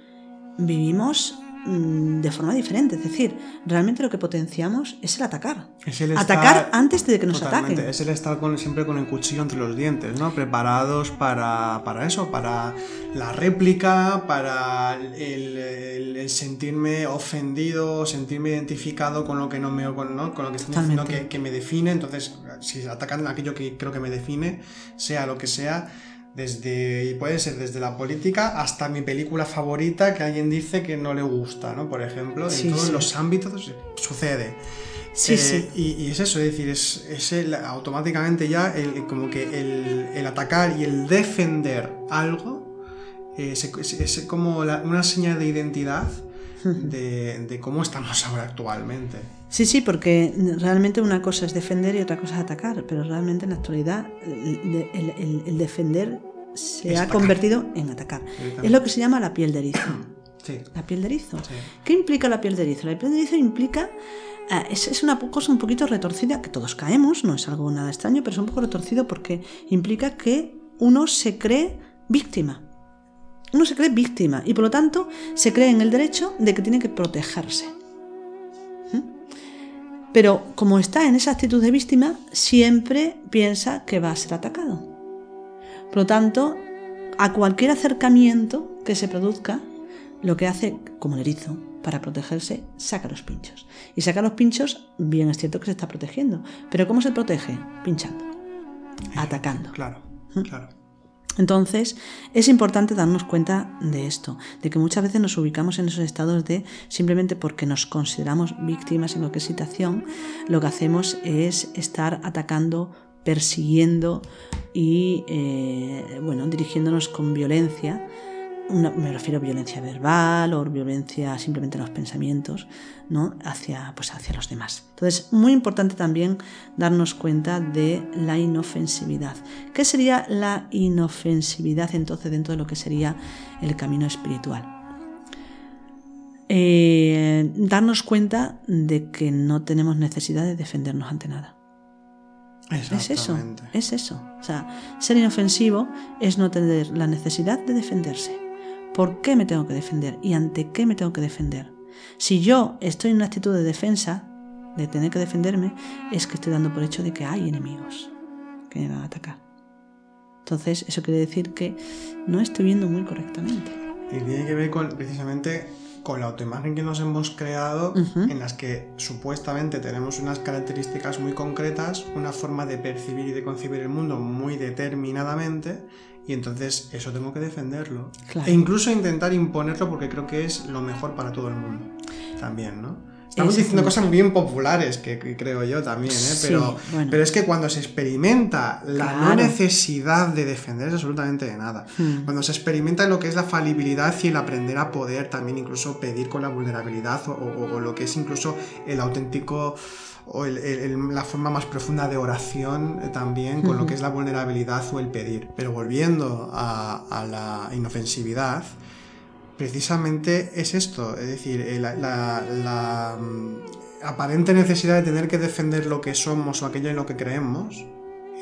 vivimos de forma diferente. Es decir, realmente lo que potenciamos es el atacar. Es el atacar estar- antes de que nos Totalmente, ataquen. Es el estar con, siempre con el cuchillo entre los dientes, ¿no? Preparados para, para eso, para la réplica, para el, el- el sentirme ofendido, sentirme identificado con lo que no me con, ¿no? con lo que están diciendo que, que me define. Entonces, si atacan aquello que creo que me define, sea lo que sea, desde y puede ser desde la política hasta mi película favorita que alguien dice que no le gusta, ¿no? Por ejemplo, Sí, en todos sí. los ámbitos sucede. Sí, Eh, sí. Y, y es eso, es decir, es, es el- automáticamente ya el, como que el, el atacar y el defender algo eh, es, es como la- una señal de identidad de, de cómo estamos ahora actualmente. Sí, sí, porque realmente una cosa es defender y otra cosa es atacar, pero realmente en la actualidad el, el- el- el defender se Es ha atacar. convertido en atacar. Es lo que se llama la piel de erizo. Sí. La piel de erizo. Sí. ¿Qué implica la piel de erizo? La piel de erizo implica, eh, es, es una cosa un poquito retorcida, que todos caemos, no es algo nada extraño, pero es un poco retorcido porque implica que uno se cree víctima. Uno se cree víctima y por lo tanto se cree en el derecho de que tiene que protegerse. ¿Mm? Pero como está en esa actitud de víctima, siempre piensa que va a ser atacado. Por lo tanto, a cualquier acercamiento que se produzca, lo que hace, como el erizo, para protegerse, saca los pinchos. Y saca los pinchos, bien es cierto que se está protegiendo. Pero ¿cómo se protege? Pinchando, atacando. Claro, claro. Entonces, es importante darnos cuenta de esto, de que muchas veces nos ubicamos en esos estados de simplemente porque nos consideramos víctimas en cualquier situación, lo que hacemos es estar atacando, persiguiendo y, eh, bueno, dirigiéndonos con violencia me refiero a violencia verbal o violencia simplemente en los pensamientos, ¿no? Hacia, pues hacia los demás. Entonces, muy importante también darnos cuenta de la inofensividad. ¿Qué sería la inofensividad entonces dentro de lo que sería el camino espiritual? Eh, darnos cuenta de que no tenemos necesidad de defendernos ante nada. Es eso, es eso. O sea, ser inofensivo es no tener la necesidad de defenderse. ¿Por qué me tengo que defender? ¿Y ante qué me tengo que defender? Si yo estoy en una actitud de defensa, de tener que defenderme, es que estoy dando por hecho de que hay enemigos que me van a atacar. Entonces, eso quiere decir que no estoy viendo muy correctamente. Y tiene que ver con precisamente con la autoimagen que nos hemos creado, en las que supuestamente tenemos unas características muy concretas, una forma de percibir y de concebir el mundo muy determinadamente, y entonces eso tengo que defenderlo. Claro. E incluso intentar imponerlo porque creo que es lo mejor para todo el mundo. También, ¿no? Estamos Es- diciendo cosas bien populares que, que creo yo también, ¿eh? Sí, Pero, bueno. pero es que cuando se experimenta la no Claro. necesidad de defenderse absolutamente de nada, Hmm. cuando se experimenta lo que es la falibilidad y el aprender a poder también incluso pedir con la vulnerabilidad o, o- o lo que es incluso el auténtico o el- el- el- la forma más profunda de oración eh, también con lo que es la vulnerabilidad o el pedir. Pero volviendo a, a la inofensividad, precisamente es esto, es decir, eh, la, la- la, mm, aparente necesidad de tener que defender lo que somos o aquello en lo que creemos,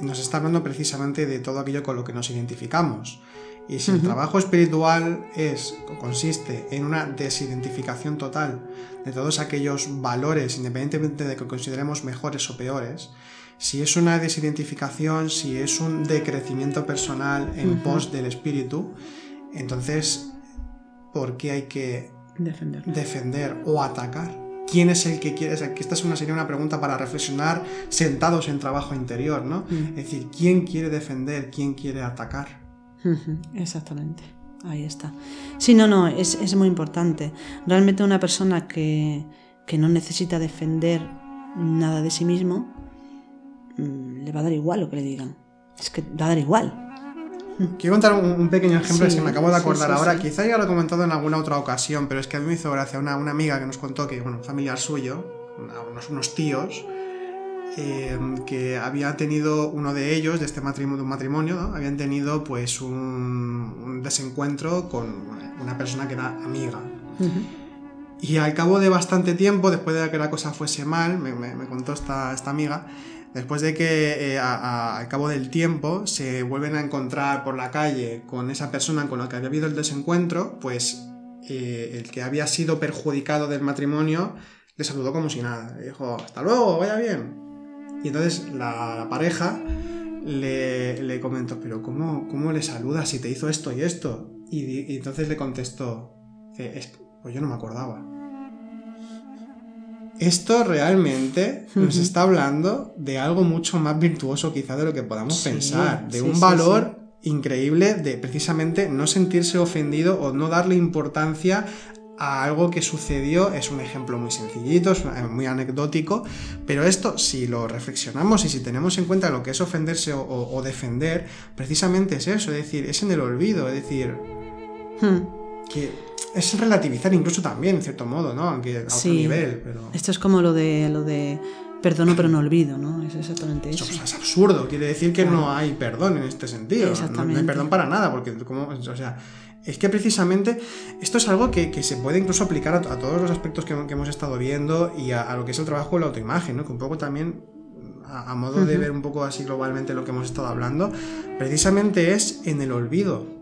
nos está hablando precisamente de todo aquello con lo que nos identificamos. Y si el trabajo espiritual es o consiste en una desidentificación total de todos aquellos valores, independientemente de que consideremos mejores o peores, si es una desidentificación, si es un decrecimiento personal en pos del espíritu, entonces, ¿por qué hay que Defender. defender o atacar? ¿Quién es el que quiere? O sea, que esta es una, sería una pregunta para reflexionar sentados en trabajo interior, ¿no? Mm. Es decir, ¿quién quiere defender? ¿Quién quiere atacar? Exactamente, ahí está. Sí, no, no, es, es muy importante. Realmente una persona que, que no necesita defender nada de sí mismo, mm, le va a dar igual lo que le digan. Es que va a dar igual. Quiero contar un, pequeño ejemplo, Sí, que me acabo de acordar sí, ahora. Quizá ya lo he comentado en alguna otra ocasión, pero es que a mí me hizo gracia una, una amiga que nos contó que, bueno, un familiar suyo, unos, unos tíos, eh, que había tenido uno de ellos, de este matrimonio, de un matrimonio, ¿no? habían tenido pues un, un desencuentro con una persona que era amiga. Ujú. Y al cabo de bastante tiempo, después de que la cosa fuese mal, me, me- me contó esta, esta amiga, después de que eh, a- a- al cabo del tiempo se vuelven a encontrar por la calle con esa persona con la que había habido el desencuentro, pues eh, el que había sido perjudicado del matrimonio le saludó como si nada. Le dijo, hasta luego, vaya bien. Y entonces la, pareja le, le comentó, pero ¿cómo, ¿cómo le saludas si te hizo esto y esto? Y, entonces le contestó, "Eh, es- pues yo no me acordaba. Esto realmente nos está hablando de algo mucho más virtuoso quizá de lo que podamos Sí, pensar, de sí, un sí, valor increíble de precisamente no sentirse ofendido o no darle importancia a algo que sucedió. Es un ejemplo muy sencillito, es una- muy anecdótico, pero esto si lo reflexionamos y si tenemos en cuenta lo que es ofenderse o, o- o defender, precisamente es eso, es decir, es en el olvido, es decir, Hmm. que es relativizar incluso también, en cierto modo, ¿no? Aunque a otro Sí. nivel, pero... Esto es como lo de lo de perdono pero no olvido, ¿no? Es exactamente Eso eso. es absurdo, quiere decir que Claro. no hay perdón en este sentido. No- No, hay perdón para nada, porque como, o sea, es que precisamente esto es algo que, que se puede incluso aplicar a, a todos los aspectos que, que hemos estado viendo y a, a lo que es el trabajo de la autoimagen, ¿no? Que un poco también, a, a modo de ver un poco así globalmente lo que hemos estado hablando, precisamente es en el olvido.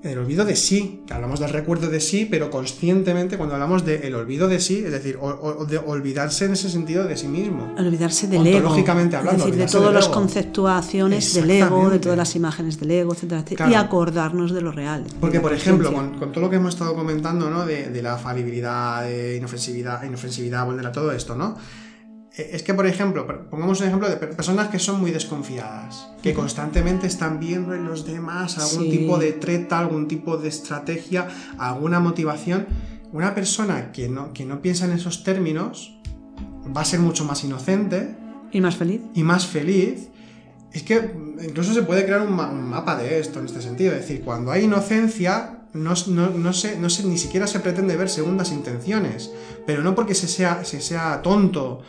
El olvido de sí, que hablamos del recuerdo de sí, pero conscientemente cuando hablamos del olvido de sí, es decir, o- o- de olvidarse en ese sentido de sí mismo. Olvidarse del ego. Hablando, es decir, de todas las conceptuaciones del ego, de todas las imágenes del ego, etcétera, etcétera, Claro. y acordarnos de lo real. de Porque, por ejemplo, con, con todo lo que hemos estado comentando, ¿no? De, de la falibilidad, de inofensividad, inofensividad, vulnera todo esto, ¿no? Eh, Es que, por ejemplo, pongamos un ejemplo de per- personas que son muy desconfiadas, que constantemente están viendo en los demás algún Sí. tipo de treta, algún tipo de estrategia, alguna motivación. Una persona que no, que no piensa en esos términos va a ser mucho más inocente, Y más feliz. y más feliz, es que incluso se puede crear un, ma- un mapa de esto en este sentido. Es decir, cuando hay inocencia, no, no- no se, no se- ni siquiera se pretende ver segundas intenciones, pero no porque se sea, se sea tonto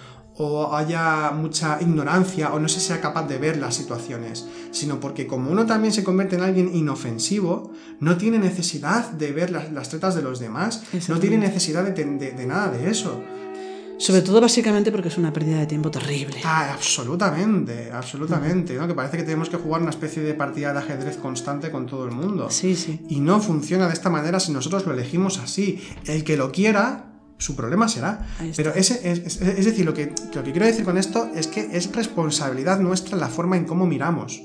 o haya mucha ignorancia o no se sea capaz de ver las situaciones, sino porque como uno también se convierte en alguien inofensivo, no tiene necesidad de ver las, las tretas de los demás, no tiene necesidad de, de- de nada de eso. Sobre todo básicamente porque es una pérdida de tiempo terrible. Ah, absolutamente, absolutamente, ¿no? Que parece que tenemos que jugar una especie de partida de ajedrez constante con todo el mundo. Sí, sí. Y no funciona de esta manera si nosotros lo elegimos así. El que lo quiera, su problema será. Pero ese, es, es- es decir, lo que, lo que quiero decir con esto es que es responsabilidad nuestra la forma en cómo miramos.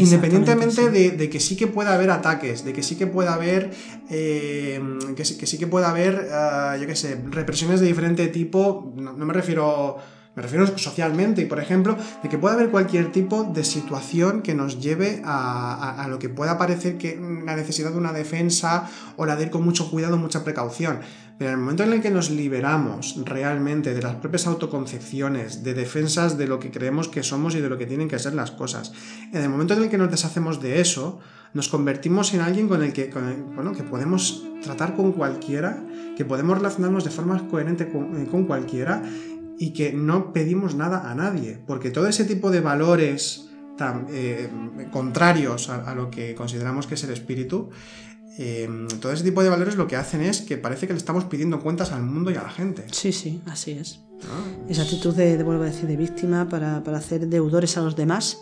Independientemente sí. de, de que sí que pueda haber ataques, de que sí que pueda haber, eh, que, sí, que sí que pueda haber, ah, yo qué sé, represiones de diferente tipo, no, no me refiero, me refiero socialmente, y por ejemplo, de que pueda haber cualquier tipo de situación que nos lleve a, a- a lo que pueda parecer que la necesidad de una defensa o la de ir con mucho cuidado, mucha precaución. Pero en el momento en el que nos liberamos realmente de las propias autoconcepciones, de defensas de lo que creemos que somos y de lo que tienen que ser las cosas, en el momento en el que nos deshacemos de eso, nos convertimos en alguien con el que, con bueno, que podemos tratar con cualquiera, que podemos relacionarnos de forma coherente con, eh, con cualquiera y que no pedimos nada a nadie, porque todo ese tipo de valores tan, eh, contrarios a lo que consideramos que es el espíritu, eh, todo ese tipo de valores lo que hacen es que parece que le estamos pidiendo cuentas al mundo y a la gente. Sí, sí, así es. ¿no? Esa actitud de, de, vuelvo a decir, de víctima para, para hacer deudores a los demás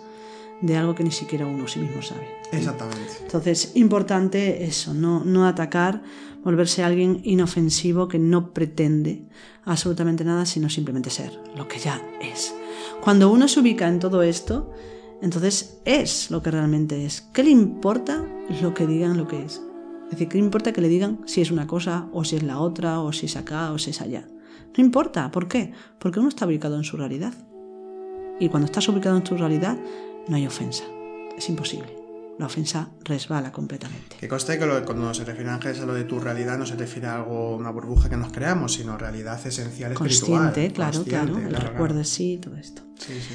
de algo que ni siquiera uno sí mismo sabe. Exactamente. Entonces, importante eso, no, no atacar, volverse alguien inofensivo que no pretende absolutamente nada, sino simplemente ser lo que ya es. Cuando uno se ubica en todo esto, entonces es lo que realmente es. ¿Qué le importa lo que digan lo que es? Es decir, ¿qué importa que le digan si es una cosa o si es la otra o si es acá o si es allá? No importa, ¿por qué? Porque uno está ubicado en su realidad. Y cuando estás ubicado en tu realidad, no hay ofensa. Es imposible. La ofensa resbala completamente. Que conste que lo- cuando se refiere Ángeles a lo de tu realidad no se refiere a algo, una burbuja que nos creamos, sino realidad esencial espiritual. Consciente, claro, consciente, claro. El claro, recuerdo claro. sí, todo esto. Sí, sí.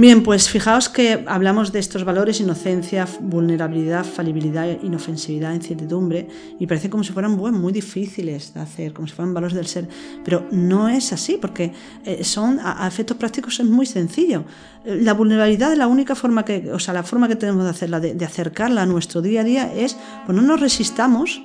Bien, pues fijaos que hablamos de estos valores, inocencia, vulnerabilidad, falibilidad, inofensividad, incertidumbre, y parece como si fueran muy difíciles de hacer, como si fueran valores del ser, pero no es así, porque eh, son a, efectos prácticos es muy sencillo. La vulnerabilidad, la única forma que, o sea, la forma que tenemos de hacerla, de, de acercarla a nuestro día a día es, pues no nos resistamos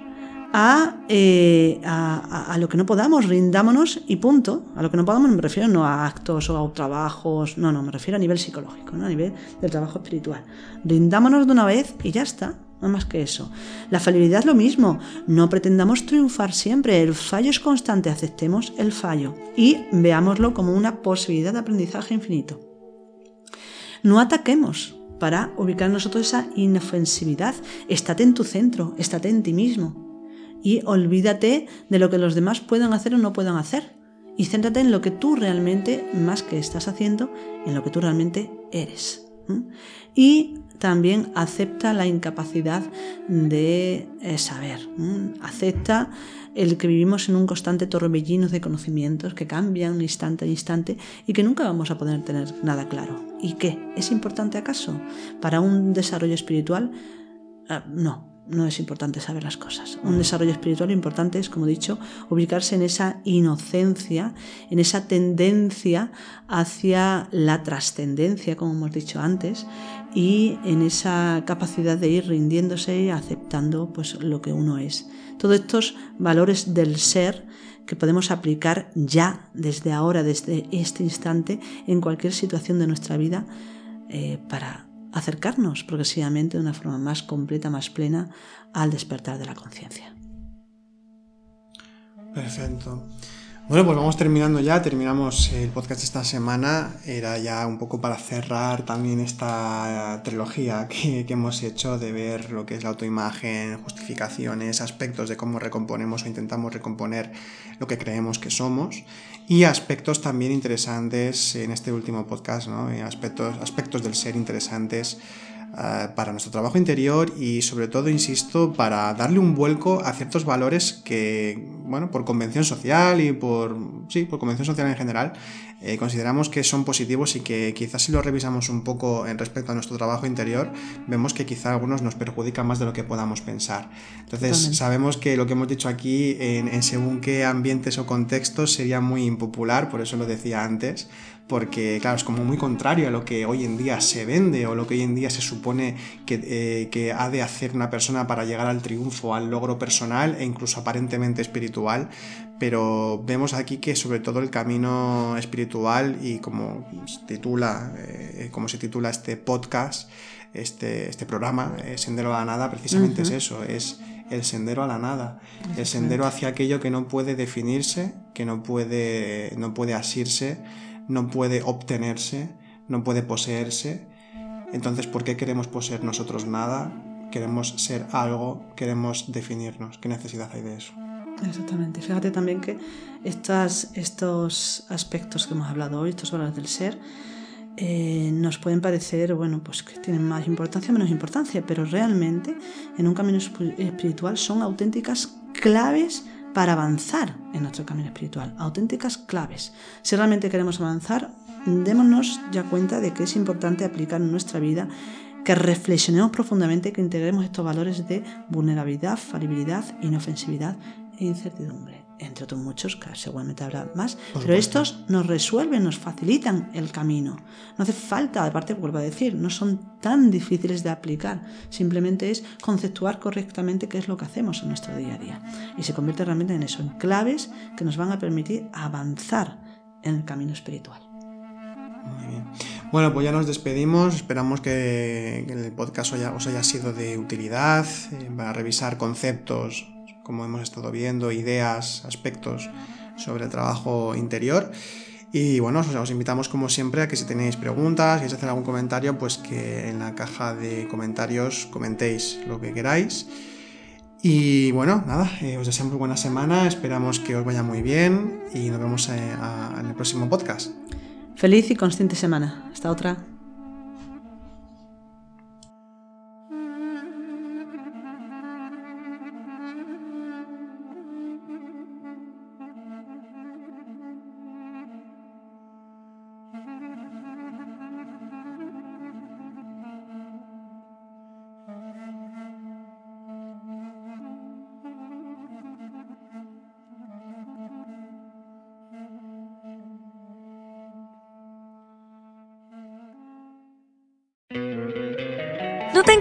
a, eh, a, a- lo que no podamos, rindámonos y punto. A lo que no podamos me refiero no a actos o a trabajos, no, no, me refiero a nivel psicológico, ¿no? a nivel del trabajo espiritual. Rindámonos de una vez y ya está, no más que eso. La falibilidad es lo mismo, no pretendamos triunfar siempre, el fallo es constante, aceptemos el fallo y veámoslo como una posibilidad de aprendizaje infinito. No ataquemos para ubicar nosotros esa inofensividad. Estate en tu centro, estate en ti mismo. Y olvídate de lo que los demás puedan hacer o no puedan hacer. Y céntrate en lo que tú realmente, más que estás haciendo, en lo que tú realmente eres. Y también acepta la incapacidad de eh, saber. Acepta el que vivimos en un constante torbellino de conocimientos que cambian instante a instante y que nunca vamos a poder tener nada claro. ¿Y qué? ¿Es importante acaso para un desarrollo espiritual? Ah, no, no es importante saber las cosas. Un desarrollo espiritual importante es, como he dicho, ubicarse en esa inocencia, en esa tendencia hacia la trascendencia, como hemos dicho antes, y en esa capacidad de ir rindiéndose y aceptando pues, lo que uno es. Todos estos valores del ser que podemos aplicar ya, desde ahora, desde este instante, en cualquier situación de nuestra vida, eh, para acercarnos progresivamente de una forma más completa, más plena al despertar de la conciencia. Perfecto. Bueno, pues vamos terminando ya, terminamos el podcast esta semana. Era ya un poco para cerrar también esta trilogía que, hemos hecho de ver lo que es la autoimagen, justificaciones, aspectos de cómo recomponemos o intentamos recomponer lo que creemos que somos y aspectos también interesantes en este último podcast, ¿no? Y aspectos, aspectos del ser interesantes eh, para nuestro trabajo interior y sobre todo, insisto, para darle un vuelco a ciertos valores que, bueno, por convención social y por, sí, por convención social en general, eh, consideramos que son positivos y que quizás si lo revisamos un poco en respecto a nuestro trabajo interior, vemos que quizá algunos nos perjudican más de lo que podamos pensar. Entonces, Totalmente. sabemos que lo que hemos dicho aquí, en, en según qué ambientes o contextos, sería muy impopular, por eso lo decía antes, porque claro, es como muy contrario a lo que hoy en día se vende o lo que hoy en día se supone que, eh, que ha de hacer una persona para llegar al triunfo, al logro personal e incluso aparentemente espiritual, pero vemos aquí que sobre todo el camino espiritual y como se titula, eh, como se titula este podcast, este, este programa, eh, Sendero a la Nada, precisamente es eso, es el sendero a la nada, el sendero hacia aquello que no puede definirse, que no puede, no puede asirse, no puede obtenerse, no puede poseerse. Entonces, ¿por qué queremos poseer nosotros nada? Queremos ser algo, queremos definirnos. ¿Qué necesidad hay de eso? Exactamente. Fíjate también que estas, estos aspectos que hemos hablado hoy, estos valores del ser, eh, nos pueden parecer, bueno, pues que tienen más importancia o menos importancia, pero realmente en un camino espiritual son auténticas claves para avanzar en nuestro camino espiritual, auténticas claves. Si realmente queremos avanzar, démonos ya cuenta de que es importante aplicar en nuestra vida que reflexionemos profundamente, que integremos estos valores de vulnerabilidad, falibilidad, inofensividad e incertidumbre, entre otros muchos, que seguramente habrá más, pero estos nos resuelven, nos facilitan el camino. No hace falta, aparte vuelvo a decir, no son tan difíciles de aplicar, simplemente es conceptuar correctamente qué es lo que hacemos en nuestro día a día. Y se convierte realmente en eso, en claves que nos van a permitir avanzar en el camino espiritual. Muy bien. Bueno, pues ya nos despedimos. Esperamos que el podcast os haya, sido de utilidad eh, para revisar conceptos, como hemos estado viendo, ideas, aspectos sobre el trabajo interior. Y bueno, os, os invitamos como siempre a que si tenéis preguntas, queréis hacer algún comentario, pues que en la caja de comentarios comentéis lo que queráis. Y bueno, nada, eh, os deseamos buena semana, esperamos que os vaya muy bien y nos vemos eh, en el próximo podcast. Feliz y consciente semana. Hasta otra.